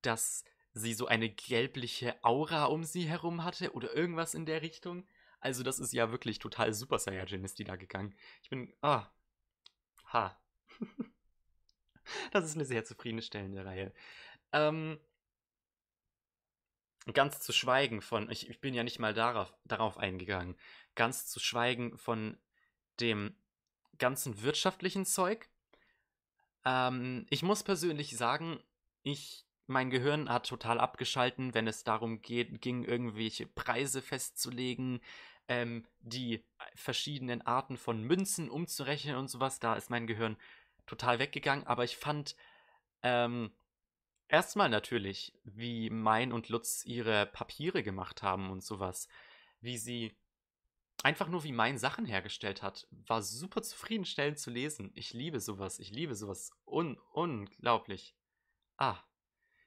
dass sie so eine gelbliche Aura um sie herum hatte oder irgendwas in der Richtung. Also das ist ja wirklich total Super Saiyajin ist die da gegangen. Ich bin, ah, ha. das ist eine sehr zufriedenstellende Reihe. Ähm, ganz zu schweigen von, ich, ich bin ja nicht mal darauf, darauf eingegangen, ganz zu schweigen von dem ganzen wirtschaftlichen Zeug, ähm, ich muss persönlich sagen, ich, mein Gehirn hat total abgeschalten, wenn es darum geht, ging, irgendwelche Preise festzulegen, ähm, die verschiedenen Arten von Münzen umzurechnen und sowas. Da ist mein Gehirn total weggegangen. Aber ich fand ähm, erstmal natürlich, wie Mein und Lutz ihre Papiere gemacht haben und sowas. Wie sie einfach nur wie mein Sachen hergestellt hat, war super zufriedenstellend zu lesen. Ich liebe sowas. Ich liebe sowas. Un unglaublich. Ah.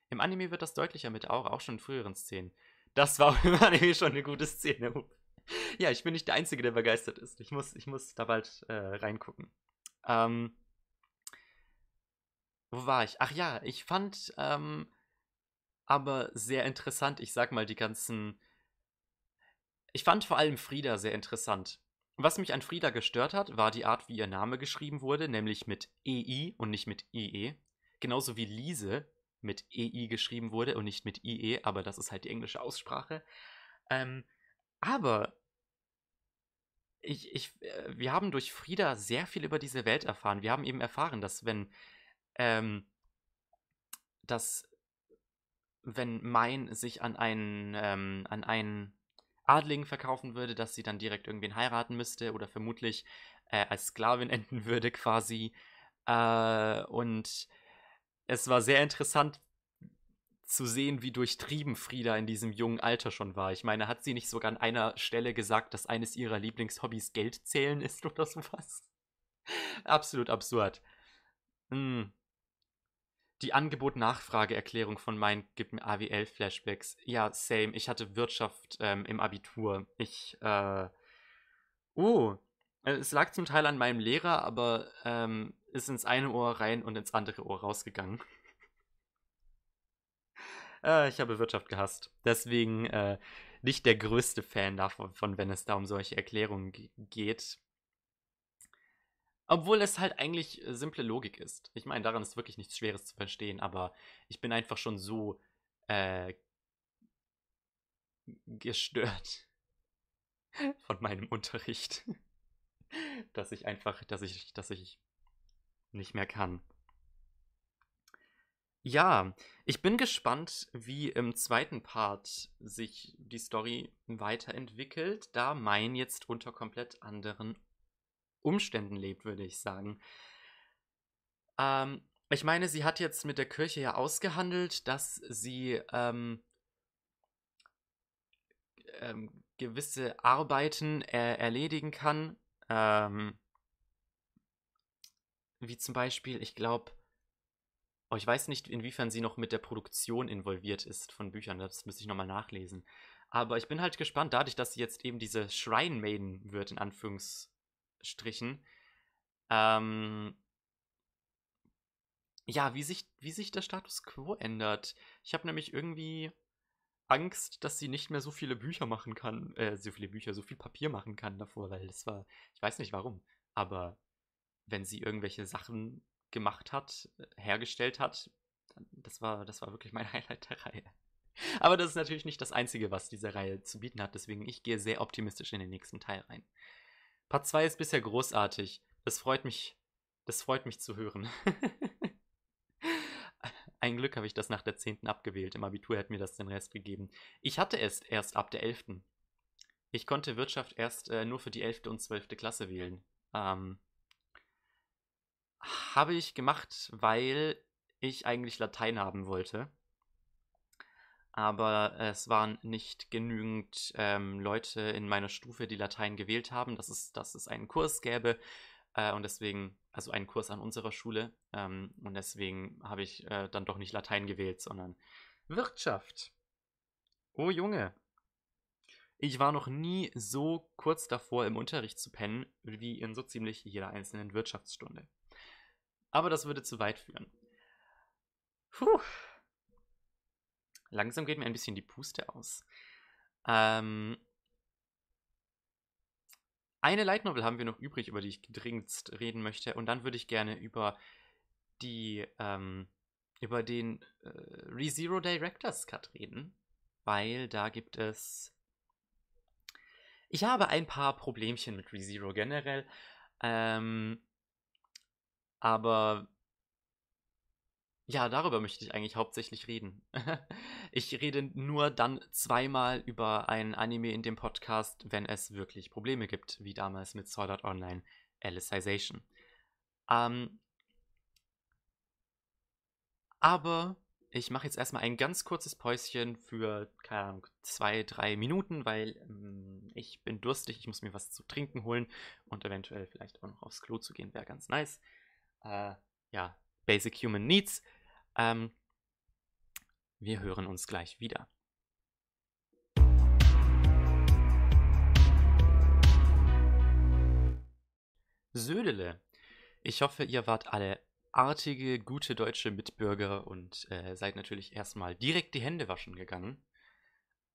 Im Anime wird das deutlicher mit auch, auch schon in früheren Szenen. Das war im Anime schon eine gute Szene. Ja, ich bin nicht der Einzige, der begeistert ist. Ich muss, ich muss da bald äh, reingucken. Ähm, wo war ich? Ach ja, ich fand ähm, aber sehr interessant, ich sag mal, die ganzen ich fand vor allem Frieda sehr interessant. Was mich an Frieda gestört hat, war die Art, wie ihr Name geschrieben wurde, nämlich mit EI und nicht mit IE. Genauso wie Lise mit EI geschrieben wurde und nicht mit IE, aber das ist halt die englische Aussprache. Ähm, aber ich, ich, äh, wir haben durch Frieda sehr viel über diese Welt erfahren. Wir haben eben erfahren, dass wenn, ähm, dass wenn Mein sich an einen, ähm, an einen Adligen verkaufen würde, dass sie dann direkt irgendwen heiraten müsste oder vermutlich äh, als Sklavin enden würde quasi. Äh, und es war sehr interessant zu sehen, wie durchtrieben Frieda in diesem jungen Alter schon war. Ich meine, hat sie nicht sogar an einer Stelle gesagt, dass eines ihrer Lieblingshobbys Geld zählen ist oder sowas? Absolut absurd. Hm. Die Angebot-Nachfrage-Erklärung von Mind gibt mir AWL-Flashbacks. Ja, same. Ich hatte Wirtschaft ähm, im Abitur. Ich, äh. Oh. Es lag zum Teil an meinem Lehrer, aber ähm, ist ins eine Ohr rein und ins andere Ohr rausgegangen. Äh, ich habe Wirtschaft gehasst. Deswegen äh, nicht der größte Fan davon, wenn es da um solche Erklärungen geht. Obwohl es halt eigentlich äh, simple Logik ist. Ich meine, daran ist wirklich nichts Schweres zu verstehen, aber ich bin einfach schon so äh, gestört von meinem Unterricht, dass ich einfach, dass ich, dass ich nicht mehr kann. Ja, ich bin gespannt, wie im zweiten Part sich die Story weiterentwickelt, da mein jetzt unter komplett anderen Umständen lebt, würde ich sagen. Ähm, ich meine, sie hat jetzt mit der Kirche ja ausgehandelt, dass sie ähm, ähm, gewisse Arbeiten er erledigen kann. Ähm, wie zum Beispiel, ich glaube, oh, ich weiß nicht, inwiefern sie noch mit der Produktion involviert ist von Büchern. Das müsste ich nochmal nachlesen. Aber ich bin halt gespannt, dadurch, dass sie jetzt eben diese Shrine Maiden wird, in Anführungszeichen Strichen. Ähm, ja, wie sich, wie sich der Status quo ändert. Ich habe nämlich irgendwie Angst, dass sie nicht mehr so viele Bücher machen kann, äh, so viele Bücher, so viel Papier machen kann davor, weil das war, ich weiß nicht warum, aber wenn sie irgendwelche Sachen gemacht hat, äh, hergestellt hat, das war, das war wirklich mein Highlight der Reihe. Aber das ist natürlich nicht das Einzige, was diese Reihe zu bieten hat, deswegen ich gehe sehr optimistisch in den nächsten Teil rein. Part 2 ist bisher großartig. Das freut mich, das freut mich zu hören. Ein Glück habe ich das nach der 10. abgewählt. Im Abitur hat mir das den Rest gegeben. Ich hatte es erst ab der 11. Ich konnte Wirtschaft erst äh, nur für die 11. und 12. Klasse wählen. Ähm, habe ich gemacht, weil ich eigentlich Latein haben wollte. Aber es waren nicht genügend ähm, Leute in meiner Stufe, die Latein gewählt haben, dass es, dass es einen Kurs gäbe. Äh, und deswegen, also einen Kurs an unserer Schule. Ähm, und deswegen habe ich äh, dann doch nicht Latein gewählt, sondern Wirtschaft. Oh Junge. Ich war noch nie so kurz davor, im Unterricht zu pennen, wie in so ziemlich jeder einzelnen Wirtschaftsstunde. Aber das würde zu weit führen. Puh. Langsam geht mir ein bisschen die Puste aus. Ähm, eine Light Novel haben wir noch übrig, über die ich dringendst reden möchte. Und dann würde ich gerne über die, ähm, über den äh, ReZero Director's Cut reden. Weil da gibt es. Ich habe ein paar Problemchen mit ReZero generell. Ähm, aber ja, darüber möchte ich eigentlich hauptsächlich reden. ich rede nur dann zweimal über ein Anime in dem Podcast, wenn es wirklich Probleme gibt, wie damals mit Sword Art Online Alicization. Ähm, aber ich mache jetzt erstmal ein ganz kurzes Päuschen für, keine Ahnung, zwei, drei Minuten, weil ähm, ich bin durstig, ich muss mir was zu trinken holen und eventuell vielleicht auch noch aufs Klo zu gehen, wäre ganz nice. Äh, ja, Basic Human Needs. Ähm, wir hören uns gleich wieder. Södele. Ich hoffe, ihr wart alle artige, gute deutsche Mitbürger und äh, seid natürlich erstmal direkt die Hände waschen gegangen,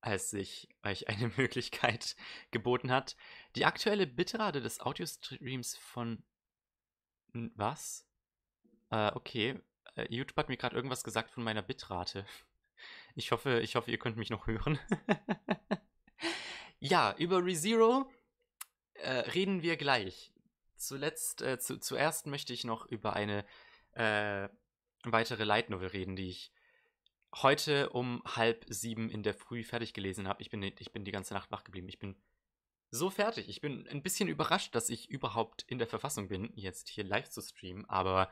als sich euch eine Möglichkeit geboten hat. Die aktuelle Bitrate des Audiostreams von. Was? Äh, okay, äh, YouTube hat mir gerade irgendwas gesagt von meiner Bitrate. Ich hoffe, ich hoffe, ihr könnt mich noch hören. ja, über ReZero äh, reden wir gleich. Zuletzt, äh, zu, zuerst möchte ich noch über eine äh, weitere Light Novel reden, die ich heute um halb sieben in der Früh fertig gelesen habe. Ich bin, ich bin die ganze Nacht wach geblieben. Ich bin so fertig. Ich bin ein bisschen überrascht, dass ich überhaupt in der Verfassung bin, jetzt hier live zu streamen, aber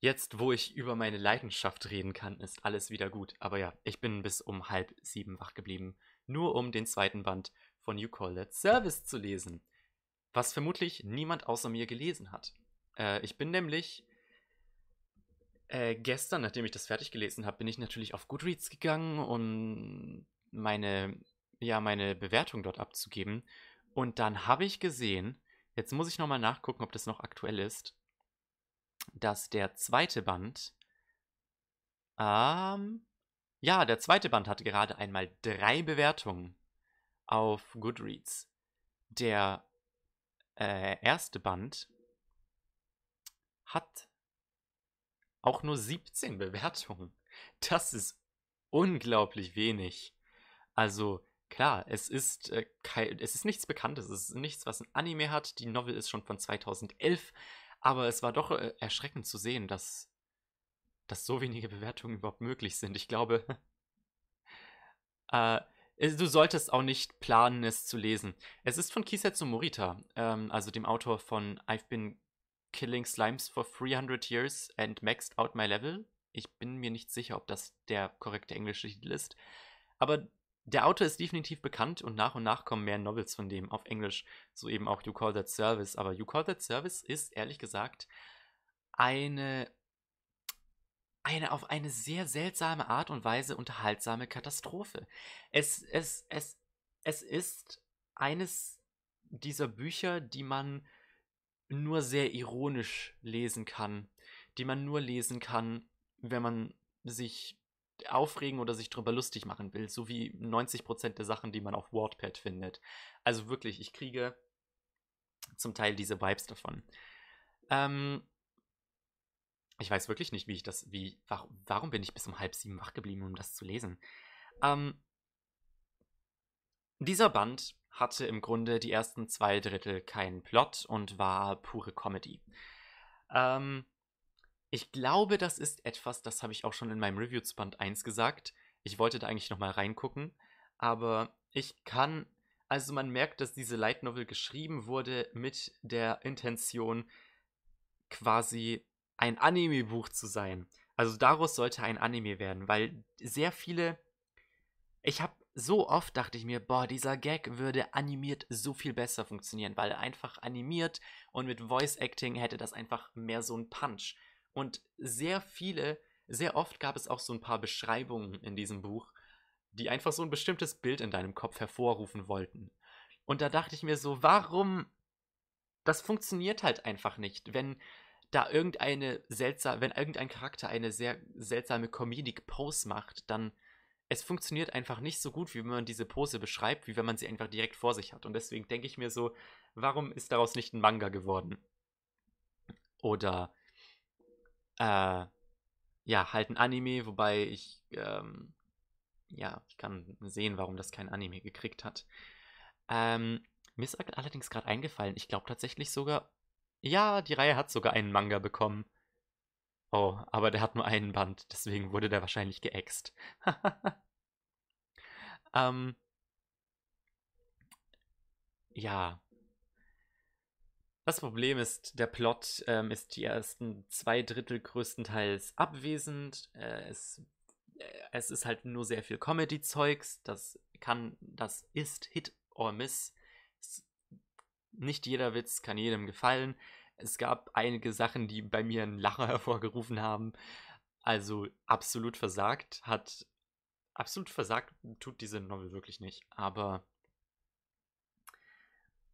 Jetzt, wo ich über meine Leidenschaft reden kann, ist alles wieder gut. Aber ja, ich bin bis um halb sieben wach geblieben, nur um den zweiten Band von You Call That Service zu lesen. Was vermutlich niemand außer mir gelesen hat. Äh, ich bin nämlich äh, gestern, nachdem ich das fertig gelesen habe, bin ich natürlich auf Goodreads gegangen, um meine, ja, meine Bewertung dort abzugeben. Und dann habe ich gesehen, jetzt muss ich nochmal nachgucken, ob das noch aktuell ist dass der zweite Band, ähm, ja, der zweite Band hat gerade einmal drei Bewertungen auf Goodreads. Der äh, erste Band hat auch nur 17 Bewertungen. Das ist unglaublich wenig. Also klar, es ist, äh, kein, es ist nichts Bekanntes, es ist nichts, was ein Anime hat. Die Novel ist schon von 2011. Aber es war doch äh, erschreckend zu sehen, dass, dass so wenige Bewertungen überhaupt möglich sind. Ich glaube, äh, du solltest auch nicht planen, es zu lesen. Es ist von Kisetsu Morita, ähm, also dem Autor von I've been killing slimes for 300 years and maxed out my level. Ich bin mir nicht sicher, ob das der korrekte englische Titel ist. Aber der Autor ist definitiv bekannt und nach und nach kommen mehr Novels von dem auf Englisch, so eben auch You Call That Service. Aber You Call That Service ist ehrlich gesagt eine, eine auf eine sehr seltsame Art und Weise unterhaltsame Katastrophe. Es, es, es, es ist eines dieser Bücher, die man nur sehr ironisch lesen kann, die man nur lesen kann, wenn man sich aufregen oder sich drüber lustig machen will, so wie 90% der Sachen, die man auf Wordpad findet. Also wirklich, ich kriege zum Teil diese Vibes davon. Ähm, ich weiß wirklich nicht, wie ich das, wie, warum, warum bin ich bis um halb sieben wach geblieben, um das zu lesen? Ähm, dieser Band hatte im Grunde die ersten zwei Drittel keinen Plot und war pure Comedy. Ähm, ich glaube, das ist etwas, das habe ich auch schon in meinem Review zu Band 1 gesagt. Ich wollte da eigentlich nochmal reingucken, aber ich kann, also man merkt, dass diese Light Novel geschrieben wurde mit der Intention, quasi ein Anime-Buch zu sein. Also daraus sollte ein Anime werden, weil sehr viele. Ich habe so oft dachte ich mir, boah, dieser Gag würde animiert so viel besser funktionieren, weil einfach animiert und mit Voice Acting hätte das einfach mehr so ein Punch. Und sehr viele, sehr oft gab es auch so ein paar Beschreibungen in diesem Buch, die einfach so ein bestimmtes Bild in deinem Kopf hervorrufen wollten. Und da dachte ich mir so, warum? Das funktioniert halt einfach nicht, wenn da irgendeine seltsame, wenn irgendein Charakter eine sehr seltsame Comedic Pose macht, dann es funktioniert einfach nicht so gut, wie wenn man diese Pose beschreibt, wie wenn man sie einfach direkt vor sich hat. Und deswegen denke ich mir so, warum ist daraus nicht ein Manga geworden? Oder äh, ja, halt ein Anime, wobei ich, ähm, ja, ich kann sehen, warum das kein Anime gekriegt hat. Ähm, mir ist allerdings gerade eingefallen, ich glaube tatsächlich sogar, ja, die Reihe hat sogar einen Manga bekommen. Oh, aber der hat nur einen Band, deswegen wurde der wahrscheinlich geäxt. ähm, ja, das Problem ist, der Plot ähm, ist die ersten zwei Drittel größtenteils abwesend. Äh, es, äh, es ist halt nur sehr viel Comedy-Zeugs. Das kann, das ist Hit or Miss. Es, nicht jeder Witz kann jedem gefallen. Es gab einige Sachen, die bei mir einen Lacher hervorgerufen haben. Also absolut versagt hat. Absolut versagt tut diese Novel wirklich nicht. Aber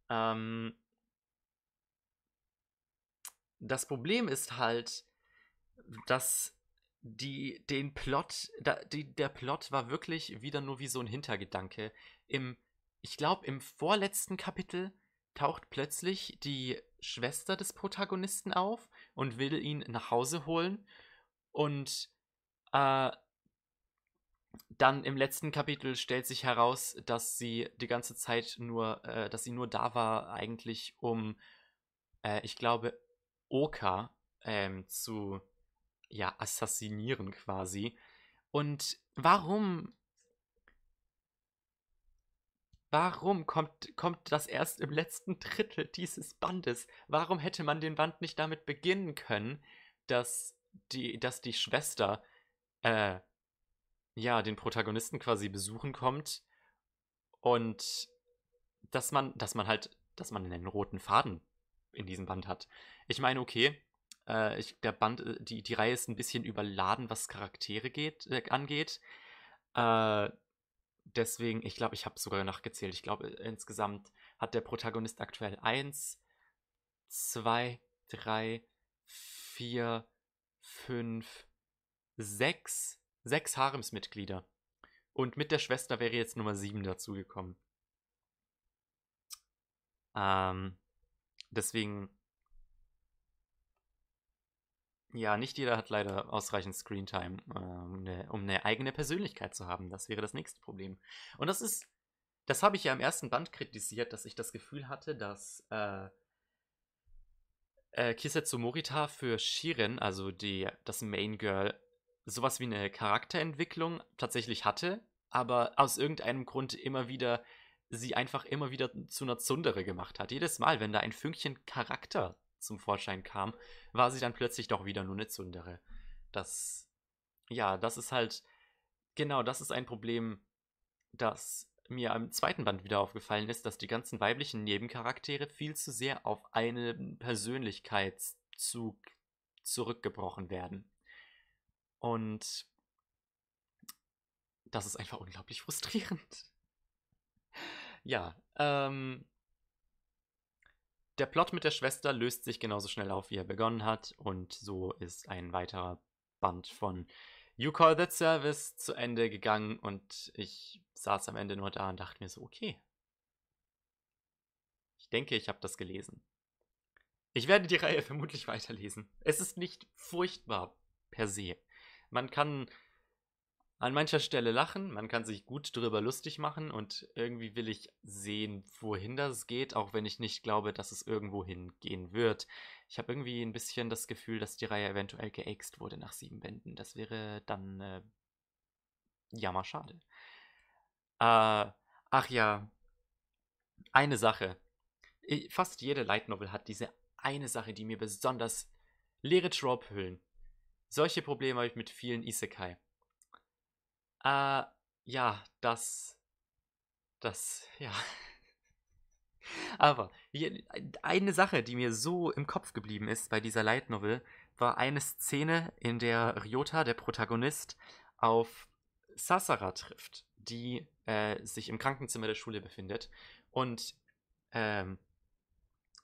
ähm, das Problem ist halt, dass die, den Plot, da, die, der Plot war wirklich wieder nur wie so ein Hintergedanke. Im, ich glaube, im vorletzten Kapitel taucht plötzlich die Schwester des Protagonisten auf und will ihn nach Hause holen. Und äh, dann im letzten Kapitel stellt sich heraus, dass sie die ganze Zeit nur, äh, dass sie nur da war, eigentlich um, äh, ich glaube, Oka ähm, zu ja, assassinieren quasi. Und warum Warum kommt, kommt das erst im letzten Drittel dieses Bandes? Warum hätte man den Band nicht damit beginnen können, dass die, dass die Schwester äh, ja, den Protagonisten quasi besuchen kommt und dass man, dass man halt, dass man einen roten Faden in diesem Band hat. Ich meine, okay, äh, ich, der Band, äh, die, die Reihe ist ein bisschen überladen, was Charaktere geht, äh, angeht. Äh, deswegen, ich glaube, ich habe sogar nachgezählt. Ich glaube, insgesamt hat der Protagonist aktuell 1, 2, 3, 4, 5, 6, 6 Haremsmitglieder. Und mit der Schwester wäre jetzt Nummer 7 dazugekommen. Ähm, deswegen ja, nicht jeder hat leider ausreichend Screentime, äh, um, eine, um eine eigene Persönlichkeit zu haben. Das wäre das nächste Problem. Und das ist, das habe ich ja im ersten Band kritisiert, dass ich das Gefühl hatte, dass äh, äh, Kisetsu Morita für Shiren, also die, das Main Girl, sowas wie eine Charakterentwicklung tatsächlich hatte, aber aus irgendeinem Grund immer wieder sie einfach immer wieder zu einer Zundere gemacht hat. Jedes Mal, wenn da ein Fünkchen Charakter zum Vorschein kam, war sie dann plötzlich doch wieder nur eine Zundere. Das, ja, das ist halt, genau, das ist ein Problem, das mir am zweiten Band wieder aufgefallen ist, dass die ganzen weiblichen Nebencharaktere viel zu sehr auf einen Persönlichkeitszug zurückgebrochen werden. Und das ist einfach unglaublich frustrierend. Ja, ähm, der Plot mit der Schwester löst sich genauso schnell auf, wie er begonnen hat. Und so ist ein weiterer Band von You Call That Service zu Ende gegangen. Und ich saß am Ende nur da und dachte mir so, okay. Ich denke, ich habe das gelesen. Ich werde die Reihe vermutlich weiterlesen. Es ist nicht furchtbar per se. Man kann an mancher Stelle lachen, man kann sich gut drüber lustig machen und irgendwie will ich sehen, wohin das geht, auch wenn ich nicht glaube, dass es irgendwo hingehen wird. Ich habe irgendwie ein bisschen das Gefühl, dass die Reihe eventuell geäxt wurde nach sieben Bänden. Das wäre dann äh, jammer schade. Äh, ach ja, eine Sache. Fast jede Light Novel hat diese eine Sache, die mir besonders leere Trope-Hüllen. Solche Probleme habe ich mit vielen Isekai. Äh, ja, das. Das, ja. Aber eine Sache, die mir so im Kopf geblieben ist bei dieser Light Novel, war eine Szene, in der Ryota, der Protagonist, auf Sasara trifft, die äh, sich im Krankenzimmer der Schule befindet. Und ähm,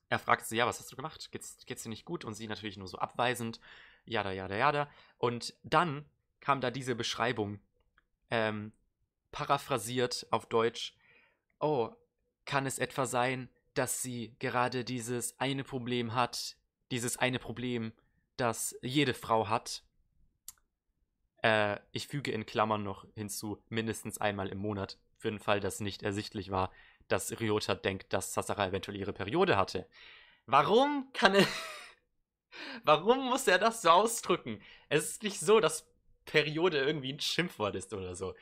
er fragt sie, ja, was hast du gemacht? Geht's, geht's dir nicht gut? Und sie natürlich nur so abweisend, jada, jada, jada. Und dann kam da diese Beschreibung, ähm, paraphrasiert auf Deutsch, oh, kann es etwa sein, dass sie gerade dieses eine Problem hat, dieses eine Problem, das jede Frau hat? Äh, ich füge in Klammern noch hinzu, mindestens einmal im Monat, für den Fall, dass nicht ersichtlich war, dass Ryota denkt, dass Sasara eventuell ihre Periode hatte. Warum kann er. Warum muss er das so ausdrücken? Es ist nicht so, dass Periode irgendwie ein Schimpfwort ist oder so.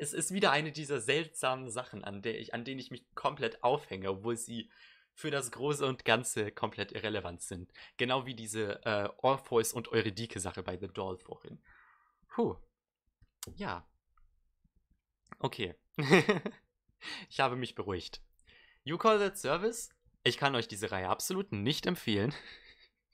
Es ist wieder eine dieser seltsamen Sachen, an, der ich, an denen ich mich komplett aufhänge, obwohl sie für das Große und Ganze komplett irrelevant sind. Genau wie diese äh, Orpheus und Eurydike-Sache bei The Doll vorhin. Puh. Ja. Okay. ich habe mich beruhigt. You Call That Service? Ich kann euch diese Reihe absolut nicht empfehlen.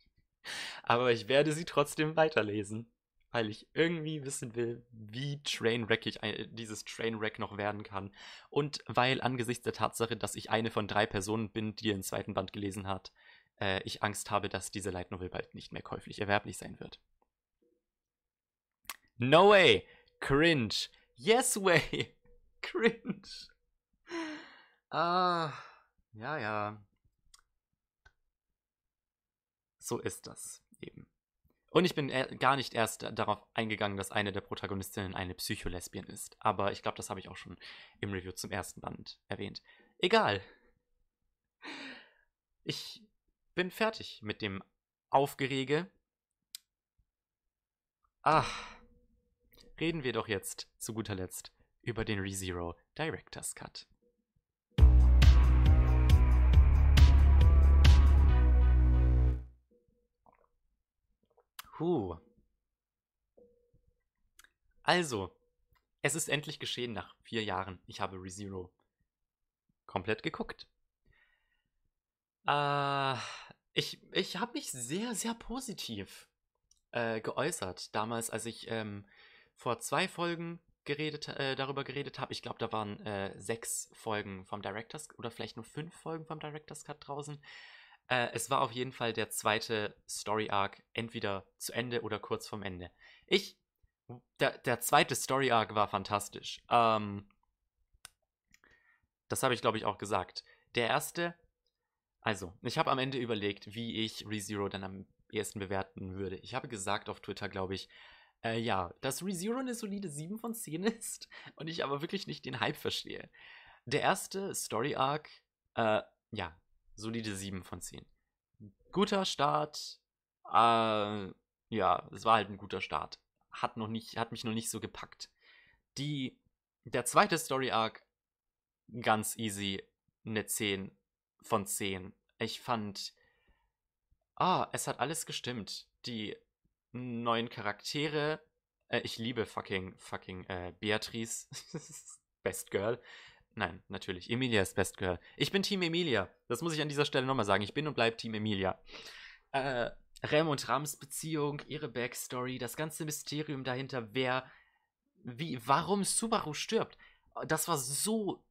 Aber ich werde sie trotzdem weiterlesen weil ich irgendwie wissen will, wie trainwreckig dieses Trainwreck noch werden kann. Und weil angesichts der Tatsache, dass ich eine von drei Personen bin, die den zweiten Band gelesen hat, äh, ich Angst habe, dass diese Light Novel bald nicht mehr käuflich erwerblich sein wird. No way! Cringe! Yes way! Cringe! Ah, ja, ja. So ist das eben. Und ich bin gar nicht erst darauf eingegangen, dass eine der Protagonistinnen eine Psycholesbien ist. Aber ich glaube, das habe ich auch schon im Review zum ersten Band erwähnt. Egal. Ich bin fertig mit dem Aufgerege. Ach, reden wir doch jetzt zu guter Letzt über den ReZero Director's Cut. Puh. Also, es ist endlich geschehen nach vier Jahren. Ich habe ReZero komplett geguckt. Äh, ich ich habe mich sehr, sehr positiv äh, geäußert. Damals, als ich ähm, vor zwei Folgen geredet, äh, darüber geredet habe. Ich glaube, da waren äh, sechs Folgen vom Director's oder vielleicht nur fünf Folgen vom Director's Cut draußen. Äh, es war auf jeden Fall der zweite Story Arc, entweder zu Ende oder kurz vorm Ende. Ich, der, der zweite Story Arc war fantastisch. Ähm, das habe ich, glaube ich, auch gesagt. Der erste, also, ich habe am Ende überlegt, wie ich ReZero dann am ehesten bewerten würde. Ich habe gesagt auf Twitter, glaube ich, äh, ja, dass ReZero eine solide 7 von 10 ist und ich aber wirklich nicht den Hype verstehe. Der erste Story Arc, äh, ja, solide 7 von 10. Guter Start. Äh, ja, es war halt ein guter Start. Hat, noch nicht, hat mich noch nicht so gepackt. Die, der zweite Story Arc, ganz easy, eine 10 von 10. Ich fand, ah, es hat alles gestimmt. Die neuen Charaktere, äh, ich liebe fucking, fucking äh, Beatrice, Best Girl. Nein, natürlich. Emilia ist Best Girl. Ich bin Team Emilia. Das muss ich an dieser Stelle nochmal sagen. Ich bin und bleib Team Emilia. Äh, Rem und Rams Beziehung, ihre Backstory, das ganze Mysterium dahinter, wer, wie, warum Subaru stirbt. Das war so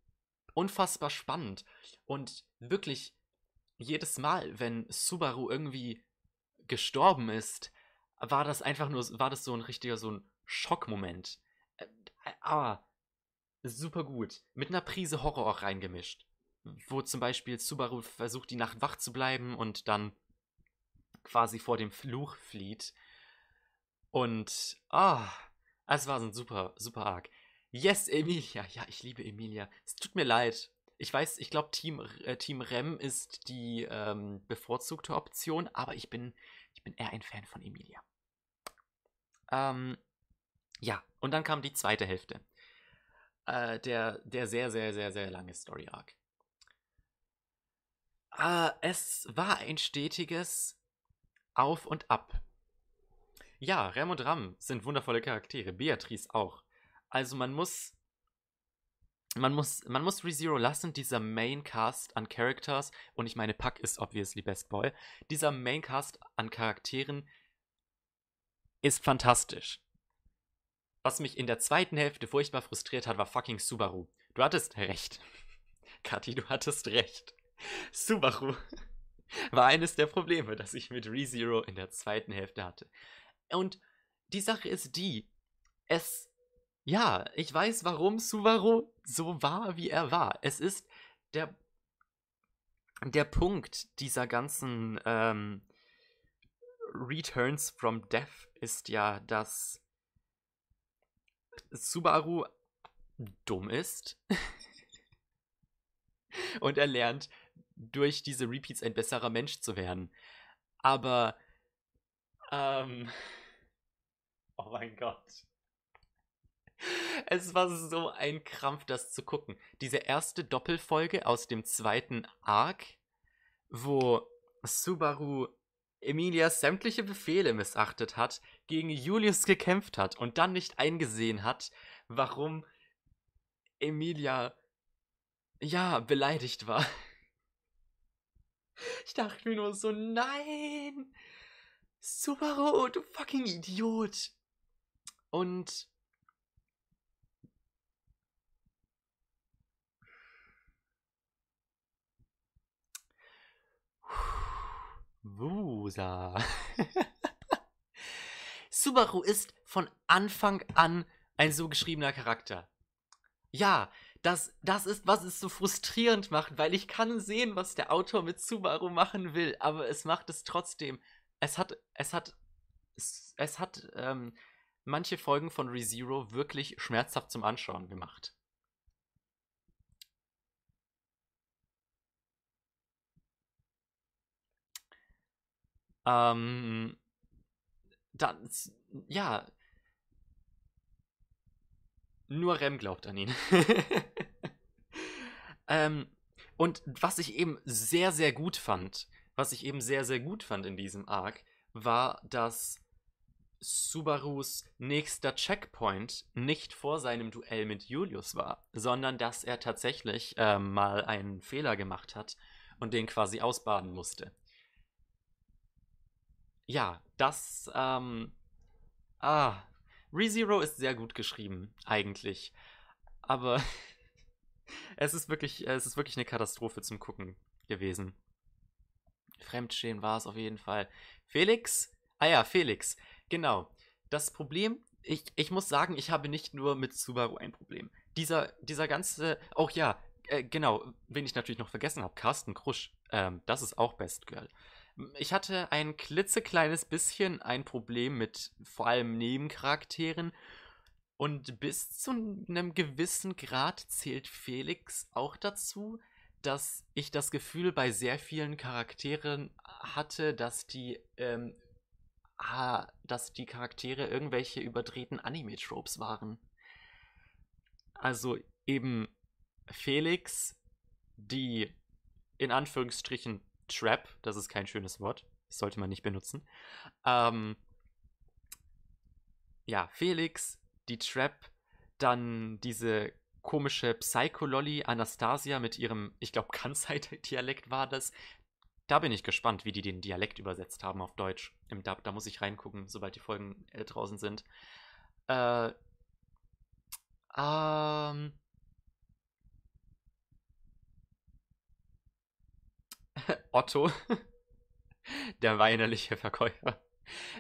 unfassbar spannend und wirklich jedes Mal, wenn Subaru irgendwie gestorben ist, war das einfach nur, war das so ein richtiger, so ein Schockmoment. Äh, aber super gut. Mit einer Prise Horror auch reingemischt. Wo zum Beispiel Subaru versucht, die Nacht wach zu bleiben und dann quasi vor dem Fluch flieht. Und, ah, es war so ein super, super arg. Yes, Emilia. Ja, ich liebe Emilia. Es tut mir leid. Ich weiß, ich glaube, Team, äh, Team Rem ist die ähm, bevorzugte Option, aber ich bin, ich bin eher ein Fan von Emilia. Ähm, ja, und dann kam die zweite Hälfte. Äh, der, der sehr, sehr, sehr, sehr lange Story Arc. Äh, es war ein stetiges Auf und Ab. Ja, Rem und Ram sind wundervolle Charaktere, Beatrice auch. Also man muss man muss, man muss ReZero lassen, dieser Maincast an Characters, und ich meine, Puck ist obviously Best Boy, dieser Maincast an Charakteren ist fantastisch. Was mich in der zweiten Hälfte furchtbar frustriert hat, war fucking Subaru. Du hattest recht. Kathi, du hattest recht. Subaru war eines der Probleme, das ich mit ReZero in der zweiten Hälfte hatte. Und die Sache ist die, es ja, ich weiß, warum Subaru so war, wie er war. Es ist der, der Punkt dieser ganzen ähm, Returns from Death ist ja, dass Subaru dumm ist und er lernt durch diese Repeats ein besserer Mensch zu werden. Aber, ähm, oh mein Gott. Es war so ein Krampf, das zu gucken. Diese erste Doppelfolge aus dem zweiten Arc, wo Subaru Emilias sämtliche Befehle missachtet hat, gegen Julius gekämpft hat und dann nicht eingesehen hat, warum Emilia ja beleidigt war. Ich dachte mir nur so, nein! Subaru, du fucking Idiot! Und Wusa. Subaru ist von Anfang an ein so geschriebener Charakter. Ja, das, das ist, was es so frustrierend macht, weil ich kann sehen, was der Autor mit Subaru machen will, aber es macht es trotzdem. Es hat, es hat, es, es hat ähm, manche Folgen von ReZero wirklich schmerzhaft zum Anschauen gemacht. Ähm, dann, ja. Nur Rem glaubt an ihn. ähm, und was ich eben sehr, sehr gut fand, was ich eben sehr, sehr gut fand in diesem Arc, war, dass Subarus nächster Checkpoint nicht vor seinem Duell mit Julius war, sondern dass er tatsächlich äh, mal einen Fehler gemacht hat und den quasi ausbaden musste ja, das, ähm, ah, ReZero ist sehr gut geschrieben, eigentlich. Aber es ist wirklich, es ist wirklich eine Katastrophe zum Gucken gewesen. Fremdschämen war es auf jeden Fall. Felix? Ah ja, Felix. Genau. Das Problem, ich, ich muss sagen, ich habe nicht nur mit Subaru ein Problem. Dieser, dieser ganze, auch ja, äh, genau, wen ich natürlich noch vergessen habe, Carsten Krusch. Ähm, das ist auch Best Girl. Ich hatte ein klitzekleines bisschen ein Problem mit vor allem Nebencharakteren. Und bis zu einem gewissen Grad zählt Felix auch dazu, dass ich das Gefühl bei sehr vielen Charakteren hatte, dass die, ähm, ah, dass die Charaktere irgendwelche überdrehten Anime-Tropes waren. Also eben Felix, die in Anführungsstrichen Trap, das ist kein schönes Wort, das sollte man nicht benutzen. Ähm, ja, Felix, die Trap, dann diese komische Psycho-Lolly Anastasia mit ihrem, ich glaube, Kansai-Dialekt war das. Da bin ich gespannt, wie die den Dialekt übersetzt haben auf Deutsch. Im Dub, da muss ich reingucken, sobald die Folgen äh, draußen sind. Äh, ähm, Otto, der weinerliche Verkäufer.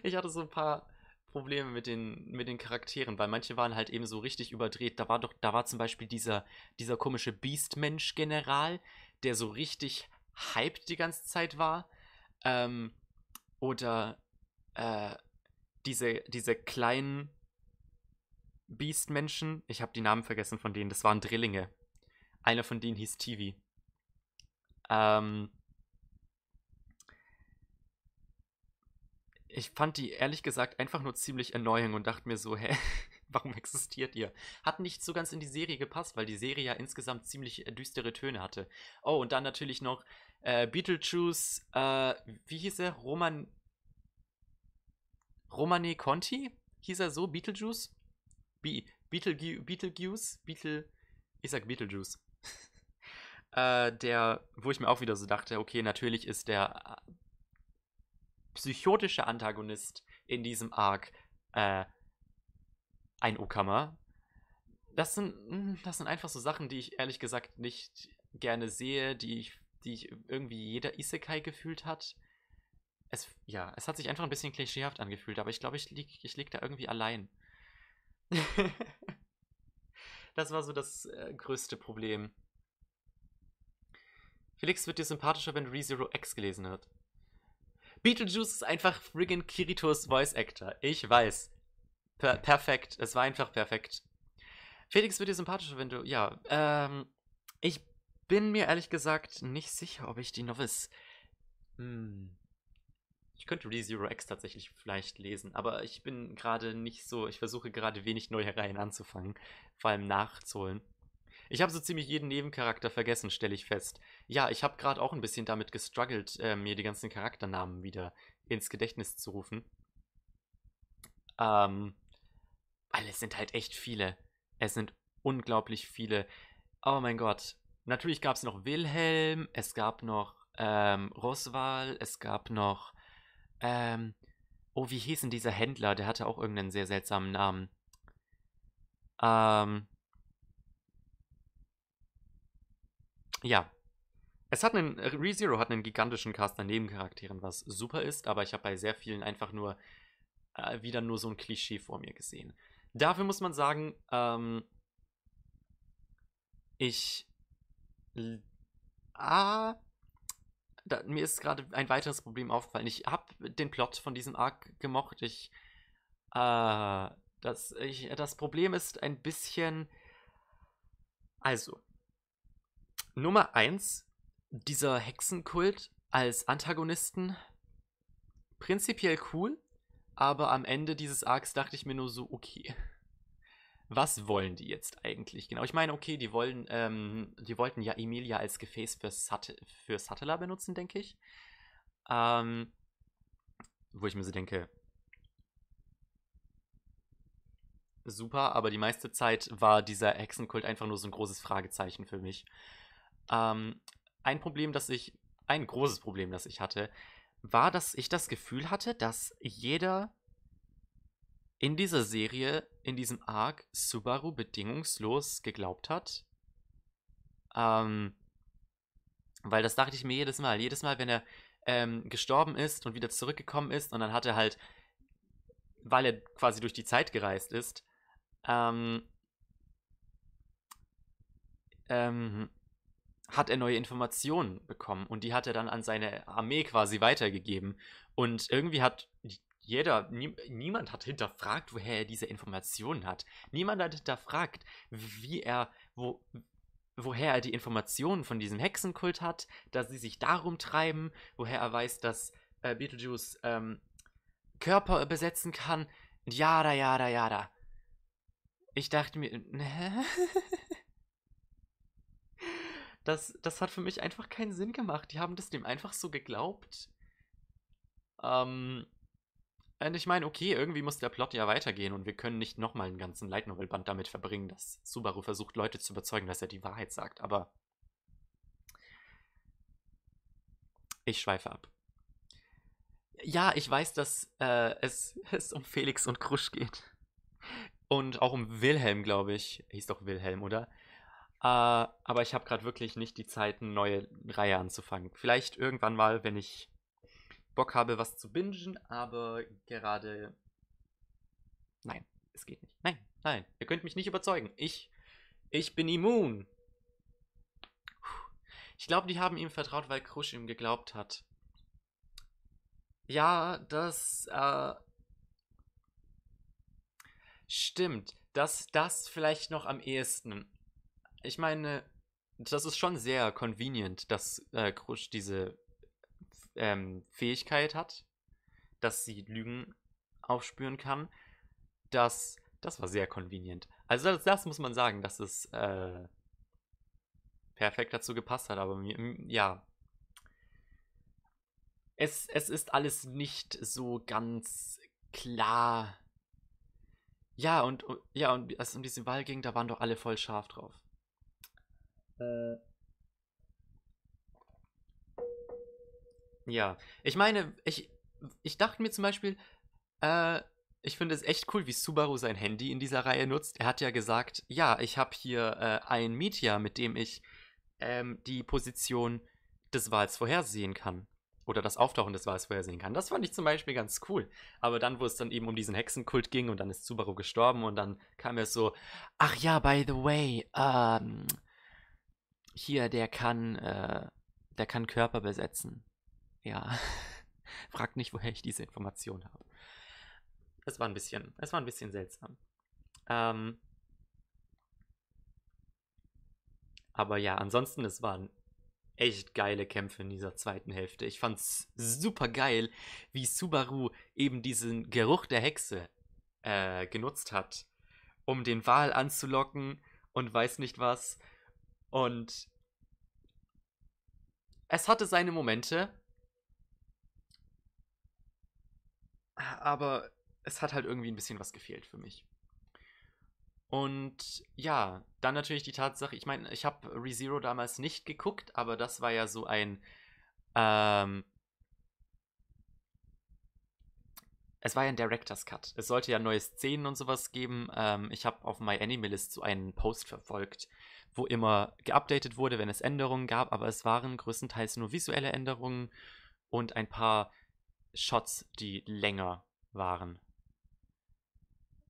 Ich hatte so ein paar Probleme mit den, mit den Charakteren, weil manche waren halt eben so richtig überdreht. Da war doch, da war zum Beispiel dieser, dieser komische Beastmensch-General, der so richtig hyped die ganze Zeit war. Ähm, oder äh, diese, diese kleinen Beastmenschen, ich habe die Namen vergessen von denen, das waren Drillinge. Einer von denen hieß Tivi. Ähm, ich fand die ehrlich gesagt einfach nur ziemlich erneuend und dachte mir so, hä, warum existiert ihr? Hat nicht so ganz in die Serie gepasst, weil die Serie ja insgesamt ziemlich äh, düstere Töne hatte. Oh, und dann natürlich noch äh, Beetlejuice, äh, wie hieß er? Roman. Romane Conti? Hieß er so? Beetlejuice? Be Beetle Beetlejuice? Beetle. Ich sag Beetlejuice. äh, der, wo ich mir auch wieder so dachte, okay, natürlich ist der psychotische Antagonist in diesem Arc äh, ein Okama. Das sind, hm, das sind einfach so Sachen, die ich ehrlich gesagt nicht gerne sehe, die ich, die ich irgendwie jeder Isekai gefühlt hat. Es, ja, es hat sich einfach ein bisschen klischeehaft angefühlt, aber ich glaube, ich lieg, ich lieg da irgendwie allein. das war so das äh, größte Problem. Felix wird dir sympathischer, wenn ReZero X gelesen hat. Beetlejuice ist einfach friggin' Kiritos Voice Actor. Ich weiß. Per perfekt. Es war einfach perfekt. Felix wird dir sympathischer, wenn du. Ja, ähm. Ich bin mir ehrlich gesagt nicht sicher, ob ich die Novels. Hm. Ich könnte ReZero X tatsächlich vielleicht lesen, aber ich bin gerade nicht so. Ich versuche gerade wenig neue Reihen anzufangen. Vor allem nachzuholen. Ich habe so ziemlich jeden Nebencharakter vergessen, stelle ich fest. Ja, ich habe gerade auch ein bisschen damit gestruggelt, äh, mir die ganzen Charakternamen wieder ins Gedächtnis zu rufen. Ähm, weil es sind halt echt viele. Es sind unglaublich viele. Oh mein Gott. Natürlich gab es noch Wilhelm, es gab noch ähm, Roswal, es gab noch. Ähm, oh, wie hieß denn dieser Händler? Der hatte auch irgendeinen sehr seltsamen Namen. Ähm, Ja. Es hat einen, ReZero hat einen gigantischen Cast an Nebencharakteren, was super ist, aber ich habe bei sehr vielen einfach nur äh, wieder nur so ein Klischee vor mir gesehen. Dafür muss man sagen, ähm, ich. Ah, da, mir ist gerade ein weiteres Problem aufgefallen. Ich habe den Plot von diesem Arc gemocht. Ich, äh, das, ich, das Problem ist ein bisschen. Also, Nummer 1, dieser Hexenkult als Antagonisten, prinzipiell cool, aber am Ende dieses Arcs dachte ich mir nur so, okay, was wollen die jetzt eigentlich genau? Ich meine, okay, die wollen, ähm, die wollten ja Emilia als Gefäß für, Sat für Sattler benutzen, denke ich. Ähm, wo ich mir so denke, super, aber die meiste Zeit war dieser Hexenkult einfach nur so ein großes Fragezeichen für mich. Ähm, ein Problem, das ich, ein großes Problem, das ich hatte, war, dass ich das Gefühl hatte, dass jeder in dieser Serie, in diesem Arc, Subaru bedingungslos geglaubt hat. Ähm, weil das dachte ich mir jedes Mal. Jedes Mal, wenn er ähm, gestorben ist und wieder zurückgekommen ist und dann hat er halt, weil er quasi durch die Zeit gereist ist, ähm, ähm, hat er neue Informationen bekommen und die hat er dann an seine Armee quasi weitergegeben. Und irgendwie hat jeder, nie, niemand hat hinterfragt, woher er diese Informationen hat. Niemand hat hinterfragt, wie er, wo, woher er die Informationen von diesem Hexenkult hat, dass sie sich darum treiben, woher er weiß, dass äh, Beetlejuice ähm, Körper besetzen kann. Jada, jada, jada. Ich dachte mir, das, das hat für mich einfach keinen Sinn gemacht. Die haben das dem einfach so geglaubt. Ähm, und ich meine, okay, irgendwie muss der Plot ja weitergehen und wir können nicht nochmal einen ganzen Light Novel Band damit verbringen, dass Subaru versucht, Leute zu überzeugen, dass er die Wahrheit sagt. Aber ich schweife ab. Ja, ich weiß, dass äh, es, es um Felix und Krusch geht. Und auch um Wilhelm, glaube ich. Hieß doch Wilhelm, oder? Uh, aber ich habe gerade wirklich nicht die Zeit, eine neue Reihe anzufangen. Vielleicht irgendwann mal, wenn ich Bock habe, was zu bingen, aber gerade. Nein, es geht nicht. Nein, nein, ihr könnt mich nicht überzeugen. Ich, ich bin immun. Ich glaube, die haben ihm vertraut, weil Krusch ihm geglaubt hat. Ja, das, äh, Stimmt, das, das vielleicht noch am ehesten. Ich meine, das ist schon sehr convenient, dass äh, Krusch diese ähm, Fähigkeit hat, dass sie Lügen aufspüren kann. Das, das war sehr convenient. Also das, das muss man sagen, dass es äh, perfekt dazu gepasst hat. Aber ja, es, es ist alles nicht so ganz klar. Ja, und ja, und als es um diese Wahl ging, da waren doch alle voll scharf drauf. Äh. Ja, ich meine, ich, ich dachte mir zum Beispiel, äh, ich finde es echt cool, wie Subaru sein Handy in dieser Reihe nutzt. Er hat ja gesagt, ja, ich habe hier äh, ein Meteor, mit dem ich ähm, die Position des Wals vorhersehen kann oder das Auftauchen des Wals vorhersehen kann. Das fand ich zum Beispiel ganz cool. Aber dann, wo es dann eben um diesen Hexenkult ging und dann ist Subaru gestorben und dann kam er so, ach ja, by the way, ähm, hier, der kann, äh, der kann Körper besetzen. Ja. Fragt nicht, woher ich diese Information habe. Es war ein bisschen, es war ein bisschen seltsam. Ähm, aber ja, ansonsten, es war ein echt geile Kämpfe in dieser zweiten Hälfte. Ich fand's super geil, wie Subaru eben diesen Geruch der Hexe äh, genutzt hat, um den Wal anzulocken und weiß nicht was. Und es hatte seine Momente, aber es hat halt irgendwie ein bisschen was gefehlt für mich. Und ja, dann natürlich die Tatsache, ich meine, ich habe ReZero damals nicht geguckt, aber das war ja so ein. Ähm, es war ja ein Director's Cut. Es sollte ja neue Szenen und sowas geben. Ähm, ich habe auf MyAnimalist so einen Post verfolgt, wo immer geupdatet wurde, wenn es Änderungen gab, aber es waren größtenteils nur visuelle Änderungen und ein paar Shots, die länger waren.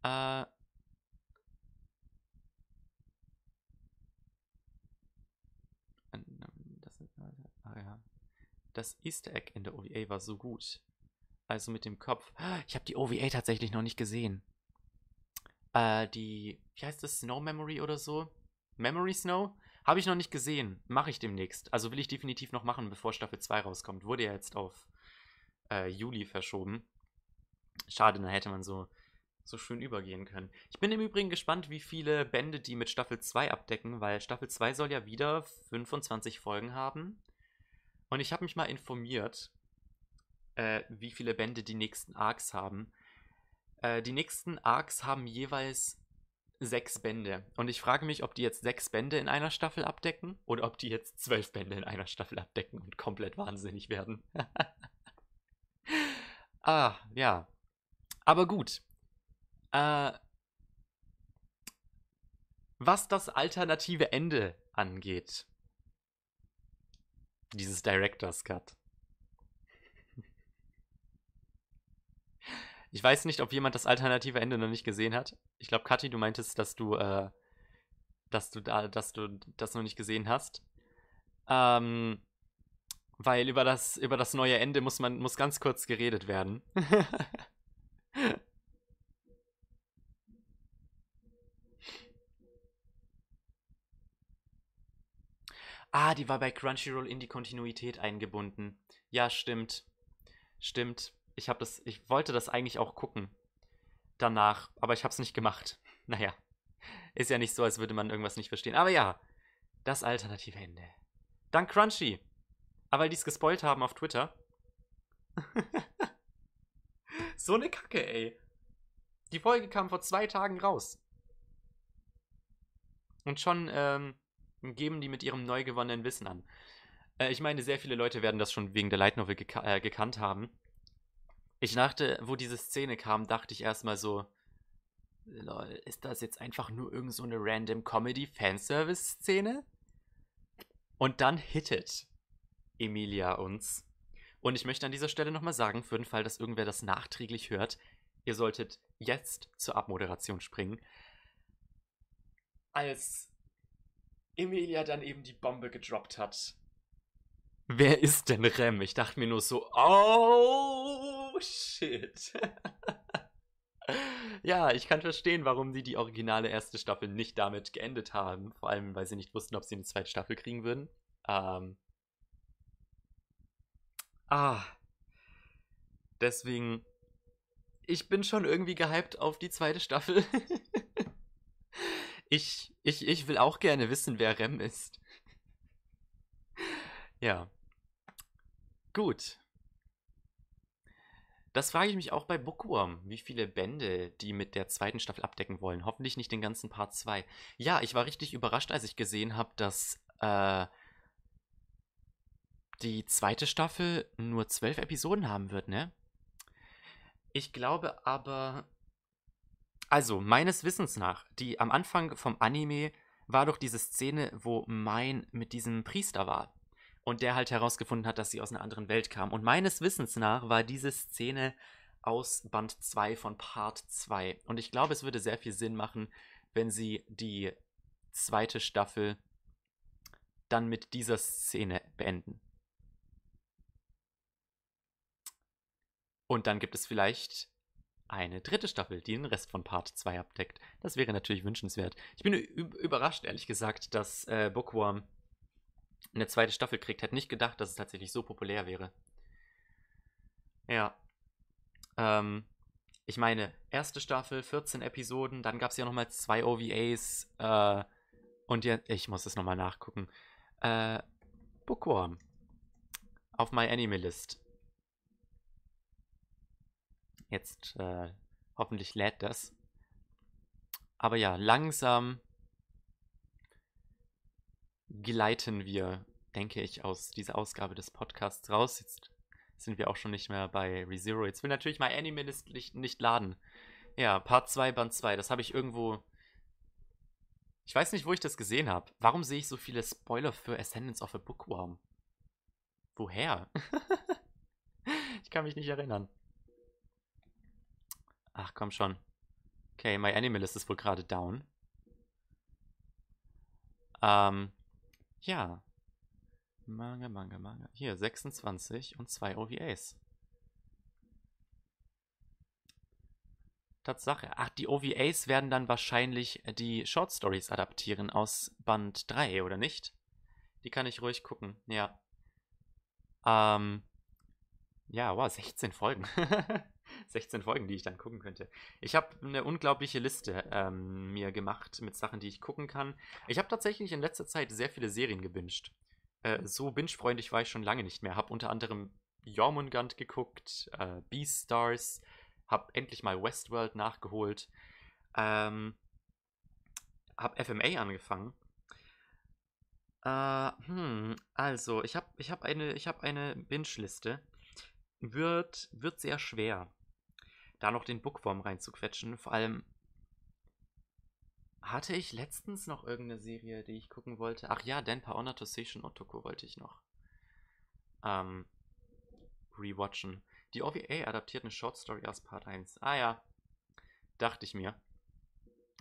Äh, Das Easter Egg in der OVA war so gut. Also mit dem Kopf. Ich habe die OVA tatsächlich noch nicht gesehen. Äh, die, wie heißt das? Snow Memory oder so? Memory Snow? Habe ich noch nicht gesehen. Mache ich demnächst. Also will ich definitiv noch machen, bevor Staffel 2 rauskommt. Wurde ja jetzt auf äh, Juli verschoben. Schade, dann hätte man so, so schön übergehen können. Ich bin im Übrigen gespannt, wie viele Bände die mit Staffel 2 abdecken, weil Staffel 2 soll ja wieder 25 Folgen haben. Und ich habe mich mal informiert, äh, wie viele Bände die nächsten Arcs haben. Äh, die nächsten Arcs haben jeweils sechs Bände. Und ich frage mich, ob die jetzt sechs Bände in einer Staffel abdecken oder ob die jetzt zwölf Bände in einer Staffel abdecken und komplett wahnsinnig werden. ah, ja. Aber gut. Äh, was das alternative Ende angeht, dieses Director's Cut. Ich weiß nicht, ob jemand das alternative Ende noch nicht gesehen hat. Ich glaube, Kathi, du meintest, dass du, äh, dass du da, dass du das noch nicht gesehen hast. Ähm, weil über das, über das neue Ende muss man, muss ganz kurz geredet werden. Ah, die war bei Crunchyroll in die Kontinuität eingebunden. Ja, stimmt. Stimmt. Ich habe das, ich wollte das eigentlich auch gucken. Danach, aber ich habe es nicht gemacht. Naja. Ist ja nicht so, als würde man irgendwas nicht verstehen. Aber ja, das alternative Ende. Dank Crunchy. Aber weil die es gespoilt haben auf Twitter. so eine Kacke, ey. Die Folge kam vor zwei Tagen raus. Und schon, ähm, geben die mit ihrem neu gewonnenen Wissen an. Äh, ich meine, sehr viele Leute werden das schon wegen der Light Novel geka äh, gekannt haben. Ich dachte, wo diese Szene kam, dachte ich erstmal so, lol, ist das jetzt einfach nur irgend so eine random Comedy-Fanservice-Szene? Und dann hittet Emilia uns. Und ich möchte an dieser Stelle nochmal sagen, für den Fall, dass irgendwer das nachträglich hört, ihr solltet jetzt zur Abmoderation springen. Als Emilia dann eben die Bombe gedroppt hat. Wer ist denn Rem? Ich dachte mir nur so, oh shit. ja, ich kann verstehen, warum sie die originale erste Staffel nicht damit geendet haben. Vor allem, weil sie nicht wussten, ob sie eine zweite Staffel kriegen würden. Ähm. Ah. Deswegen, ich bin schon irgendwie gehypt auf die zweite Staffel. ich, ich, ich will auch gerne wissen, wer Rem ist. ja. Gut. Das frage ich mich auch bei Bookworm, wie viele Bände die mit der zweiten Staffel abdecken wollen. Hoffentlich nicht den ganzen Part 2. Ja, ich war richtig überrascht, als ich gesehen habe, dass äh, die zweite Staffel nur zwölf Episoden haben wird, ne? Ich glaube aber. Also, meines Wissens nach, die am Anfang vom Anime war doch diese Szene, wo Mein mit diesem Priester war und der halt herausgefunden hat, dass sie aus einer anderen Welt kam. Und meines Wissens nach war diese Szene aus Band 2 von Part 2. Und ich glaube, es würde sehr viel Sinn machen, wenn sie die zweite Staffel dann mit dieser Szene beenden. Und dann gibt es vielleicht eine dritte Staffel, die den Rest von Part 2 abdeckt. Das wäre natürlich wünschenswert. Ich bin überrascht, ehrlich gesagt, dass äh, Bookworm eine zweite Staffel kriegt. Hätte nicht gedacht, dass es tatsächlich so populär wäre. Ja. Ähm, ich meine, erste Staffel, 14 Episoden, dann gab es ja nochmal zwei OVAs. Äh, und ja, ich muss es nochmal nachgucken. Äh, Bookworm. Auf My Anime List. Jetzt äh, hoffentlich lädt das. Aber ja, langsam gleiten wir, denke ich, aus dieser Ausgabe des Podcasts raus. Jetzt sind wir auch schon nicht mehr bei ReZero. Jetzt will natürlich mein Anime nicht, nicht laden. Ja, Part 2, Band 2, das habe ich irgendwo. Ich weiß nicht, wo ich das gesehen habe. Warum sehe ich so viele Spoiler für Ascendance of a Bookworm? Woher? ich kann mich nicht erinnern. Ach, komm schon. Okay, My Animalist ist wohl gerade down. Ähm, ja. Manga, Manga, Manga. Hier, 26 und zwei OVAs. Tatsache. Ach, die OVAs werden dann wahrscheinlich die Short Stories adaptieren aus Band 3, oder nicht? Die kann ich ruhig gucken, ja. Ähm. Ja, wow, 16 Folgen. 16 Folgen, die ich dann gucken könnte. Ich habe eine unglaubliche Liste ähm, mir gemacht mit Sachen, die ich gucken kann. Ich habe tatsächlich in letzter Zeit sehr viele Serien gebinged. Äh, so binge-freundlich war ich schon lange nicht mehr. Habe unter anderem Jormungand geguckt, äh, Beastars, habe endlich mal Westworld nachgeholt, ähm, habe FMA angefangen. Äh, hm, also, ich habe ich hab eine, hab eine Binge-Liste. Wird, wird sehr schwer da noch den Bookworm reinzuquetschen. Vor allem hatte ich letztens noch irgendeine Serie, die ich gucken wollte. Ach ja, Denpa Honor to Seishun Otoko wollte ich noch ähm, rewatchen. Die OVA adaptiert eine Short Story aus Part 1. Ah ja, dachte ich mir.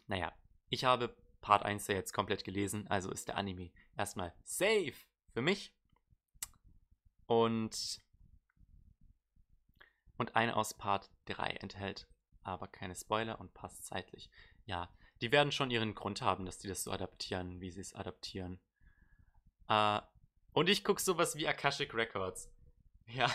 Naja, ich habe Part 1 ja jetzt komplett gelesen, also ist der Anime erstmal safe für mich. Und und eine aus Part 3 enthält aber keine Spoiler und passt zeitlich. Ja, die werden schon ihren Grund haben, dass die das so adaptieren, wie sie es adaptieren. Äh, und ich gucke sowas wie Akashic Records. Ja.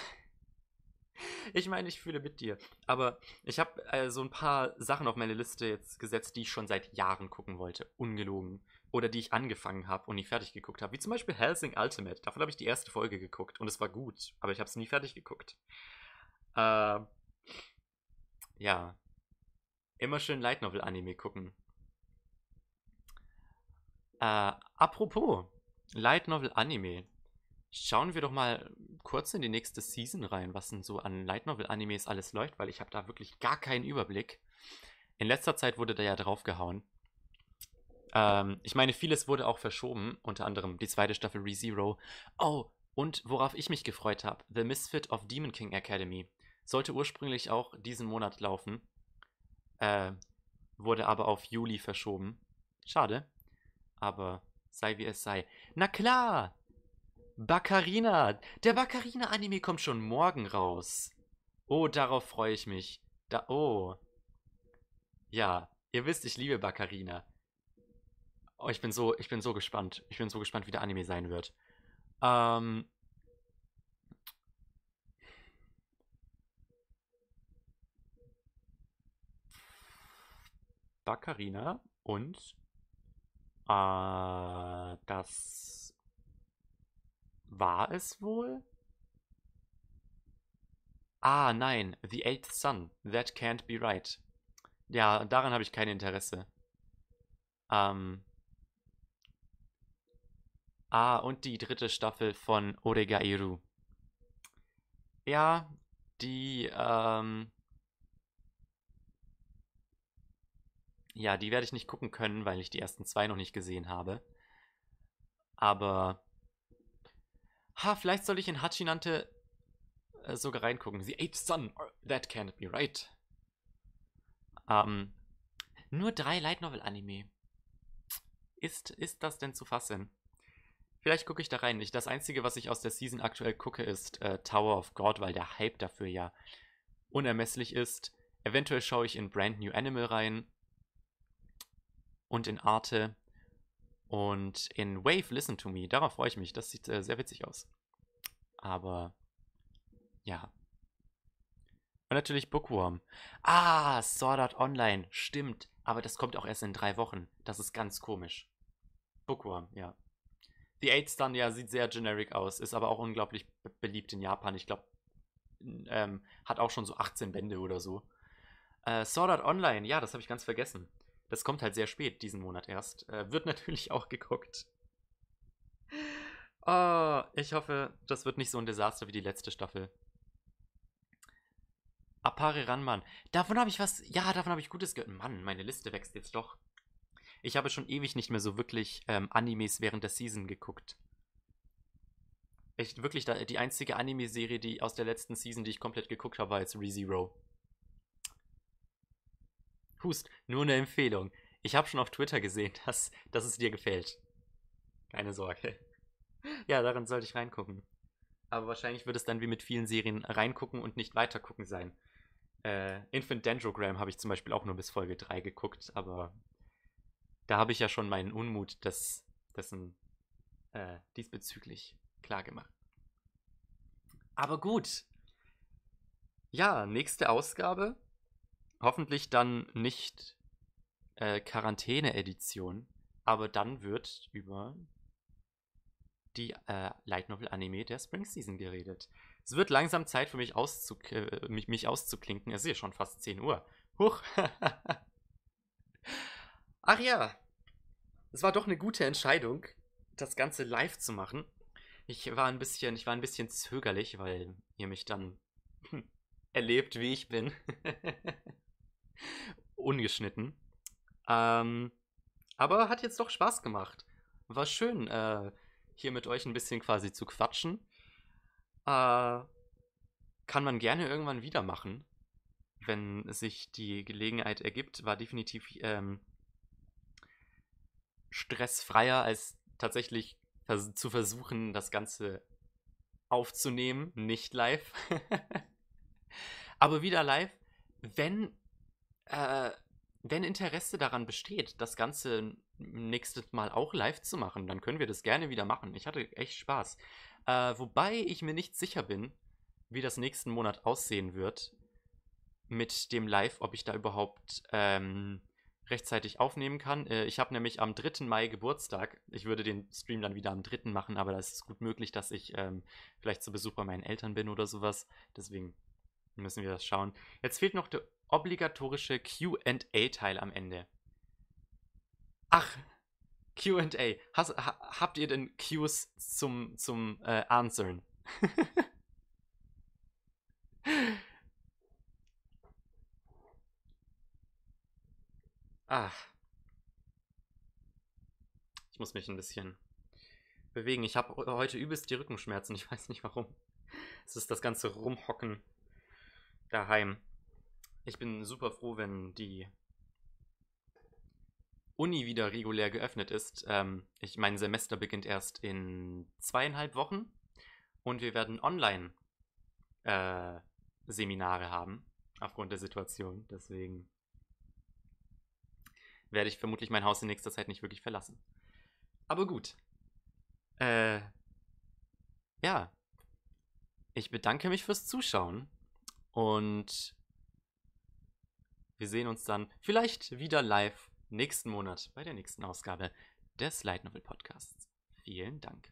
Ich meine, ich fühle mit dir. Aber ich habe äh, so ein paar Sachen auf meine Liste jetzt gesetzt, die ich schon seit Jahren gucken wollte. Ungelogen. Oder die ich angefangen habe und nie fertig geguckt habe. Wie zum Beispiel Helsing Ultimate. Davon habe ich die erste Folge geguckt und es war gut. Aber ich habe es nie fertig geguckt. Äh, ja. Immer schön Light Novel Anime gucken. Äh, apropos Light Novel Anime. Schauen wir doch mal kurz in die nächste Season rein, was denn so an Light Novel Animes alles läuft, weil ich habe da wirklich gar keinen Überblick. In letzter Zeit wurde da ja draufgehauen. Ähm, ich meine, vieles wurde auch verschoben, unter anderem die zweite Staffel ReZero. Oh, und worauf ich mich gefreut habe, The Misfit of Demon King Academy. Sollte ursprünglich auch diesen Monat laufen, äh, wurde aber auf Juli verschoben. Schade, aber sei wie es sei. Na klar! Baccarina! Der Baccarina-Anime kommt schon morgen raus. Oh, darauf freue ich mich. Da, oh. Ja, ihr wisst, ich liebe Baccarina. Oh, ich bin so, ich bin so gespannt. Ich bin so gespannt, wie der Anime sein wird. Ähm. Baccarina und äh, das war es wohl? Ah, nein, The Eighth Sun. That can't be right. Ja, daran habe ich kein Interesse. Ähm. Ah, und die dritte Staffel von Oregairu. Ja, die, ähm. Ja, die werde ich nicht gucken können, weil ich die ersten zwei noch nicht gesehen habe. Aber. Ha, vielleicht soll ich in Hachinante äh, sogar reingucken. The Eighth Sun, that can't be right. Ähm, nur drei Light Novel Anime. Ist, ist das denn zu fassen? Vielleicht gucke ich da rein. Nicht das Einzige, was ich aus der Season aktuell gucke, ist äh, Tower of God, weil der Hype dafür ja unermesslich ist. Eventuell schaue ich in Brand New Animal rein und in Arte und in Wave Listen to Me. Darauf freue ich mich. Das sieht äh, sehr witzig aus. Aber ja. Und natürlich Bookworm. Ah, Sword Art Online. Stimmt. Aber das kommt auch erst in drei Wochen. Das ist ganz komisch. Bookworm, ja. The Eight Stun, ja, sieht sehr generic aus. Ist aber auch unglaublich beliebt in Japan. Ich glaube, ähm, hat auch schon so 18 Bände oder so. Äh, Sword Art Online, ja, das habe ich ganz vergessen. Das kommt halt sehr spät diesen Monat erst. Äh, wird natürlich auch geguckt. Oh, ich hoffe, das wird nicht so ein Desaster wie die letzte Staffel. Apare Ranman. Davon habe ich was. Ja, davon habe ich Gutes gehört. Mann, meine Liste wächst jetzt doch. Ich habe schon ewig nicht mehr so wirklich ähm, Animes während der Season geguckt. Echt wirklich die einzige Anime-Serie, die aus der letzten Season, die ich komplett geguckt habe, war jetzt ReZero. Hust, nur eine Empfehlung. Ich habe schon auf Twitter gesehen, dass, dass es dir gefällt. Keine Sorge. Ja, daran sollte ich reingucken. Aber wahrscheinlich wird es dann wie mit vielen Serien reingucken und nicht weitergucken sein. Äh, Infant Dendrogram habe ich zum Beispiel auch nur bis Folge 3 geguckt, aber da habe ich ja schon meinen Unmut des, dessen äh, diesbezüglich klar gemacht. Aber gut. Ja, nächste Ausgabe. Hoffentlich dann nicht äh, Quarantäne-Edition, aber dann wird über die äh, Light Novel Anime der Spring Season geredet. Es wird langsam Zeit für mich, auszu äh, mich, mich auszuklinken. Es ist ja schon fast 10 Uhr. Huch. Ach ja, es war doch eine gute Entscheidung, das Ganze live zu machen. Ich war ein bisschen, ich war ein bisschen zögerlich, weil ihr mich dann erlebt, wie ich bin. Ungeschnitten. Ähm, aber hat jetzt doch Spaß gemacht. War schön, äh, hier mit euch ein bisschen quasi zu quatschen. Äh, kann man gerne irgendwann wieder machen, wenn sich die Gelegenheit ergibt. War definitiv ähm, stressfreier als tatsächlich vers zu versuchen, das Ganze aufzunehmen, nicht live. Aber wieder live, wenn, äh, wenn Interesse daran besteht, das Ganze nächstes Mal auch live zu machen, dann können wir das gerne wieder machen. Ich hatte echt Spaß. Äh, wobei ich mir nicht sicher bin, wie das nächsten Monat aussehen wird mit dem Live, ob ich da überhaupt ähm, rechtzeitig aufnehmen kann. Äh, ich habe nämlich am 3. Mai Geburtstag. Ich würde den Stream dann wieder am 3. machen, aber da ist es gut möglich, dass ich ähm, vielleicht zu Besuch bei meinen Eltern bin oder sowas. Deswegen müssen wir das schauen. Jetzt fehlt noch der obligatorische QA-Teil am Ende. Ach, QA. Ha habt ihr denn Qs zum, zum äh, Answern? Ach. Ich muss mich ein bisschen bewegen. Ich habe heute übelst die Rückenschmerzen. Ich weiß nicht warum. Es ist das ganze Rumhocken daheim. Ich bin super froh, wenn die Uni wieder regulär geöffnet ist. Ähm, ich, mein Semester beginnt erst in zweieinhalb Wochen und wir werden online äh, Seminare haben aufgrund der Situation. Deswegen werde ich vermutlich mein Haus in nächster Zeit nicht wirklich verlassen. Aber gut. Äh, ja. Ich bedanke mich fürs Zuschauen und wir sehen uns dann vielleicht wieder live nächsten Monat bei der nächsten Ausgabe des Light Novel Podcasts. Vielen Dank.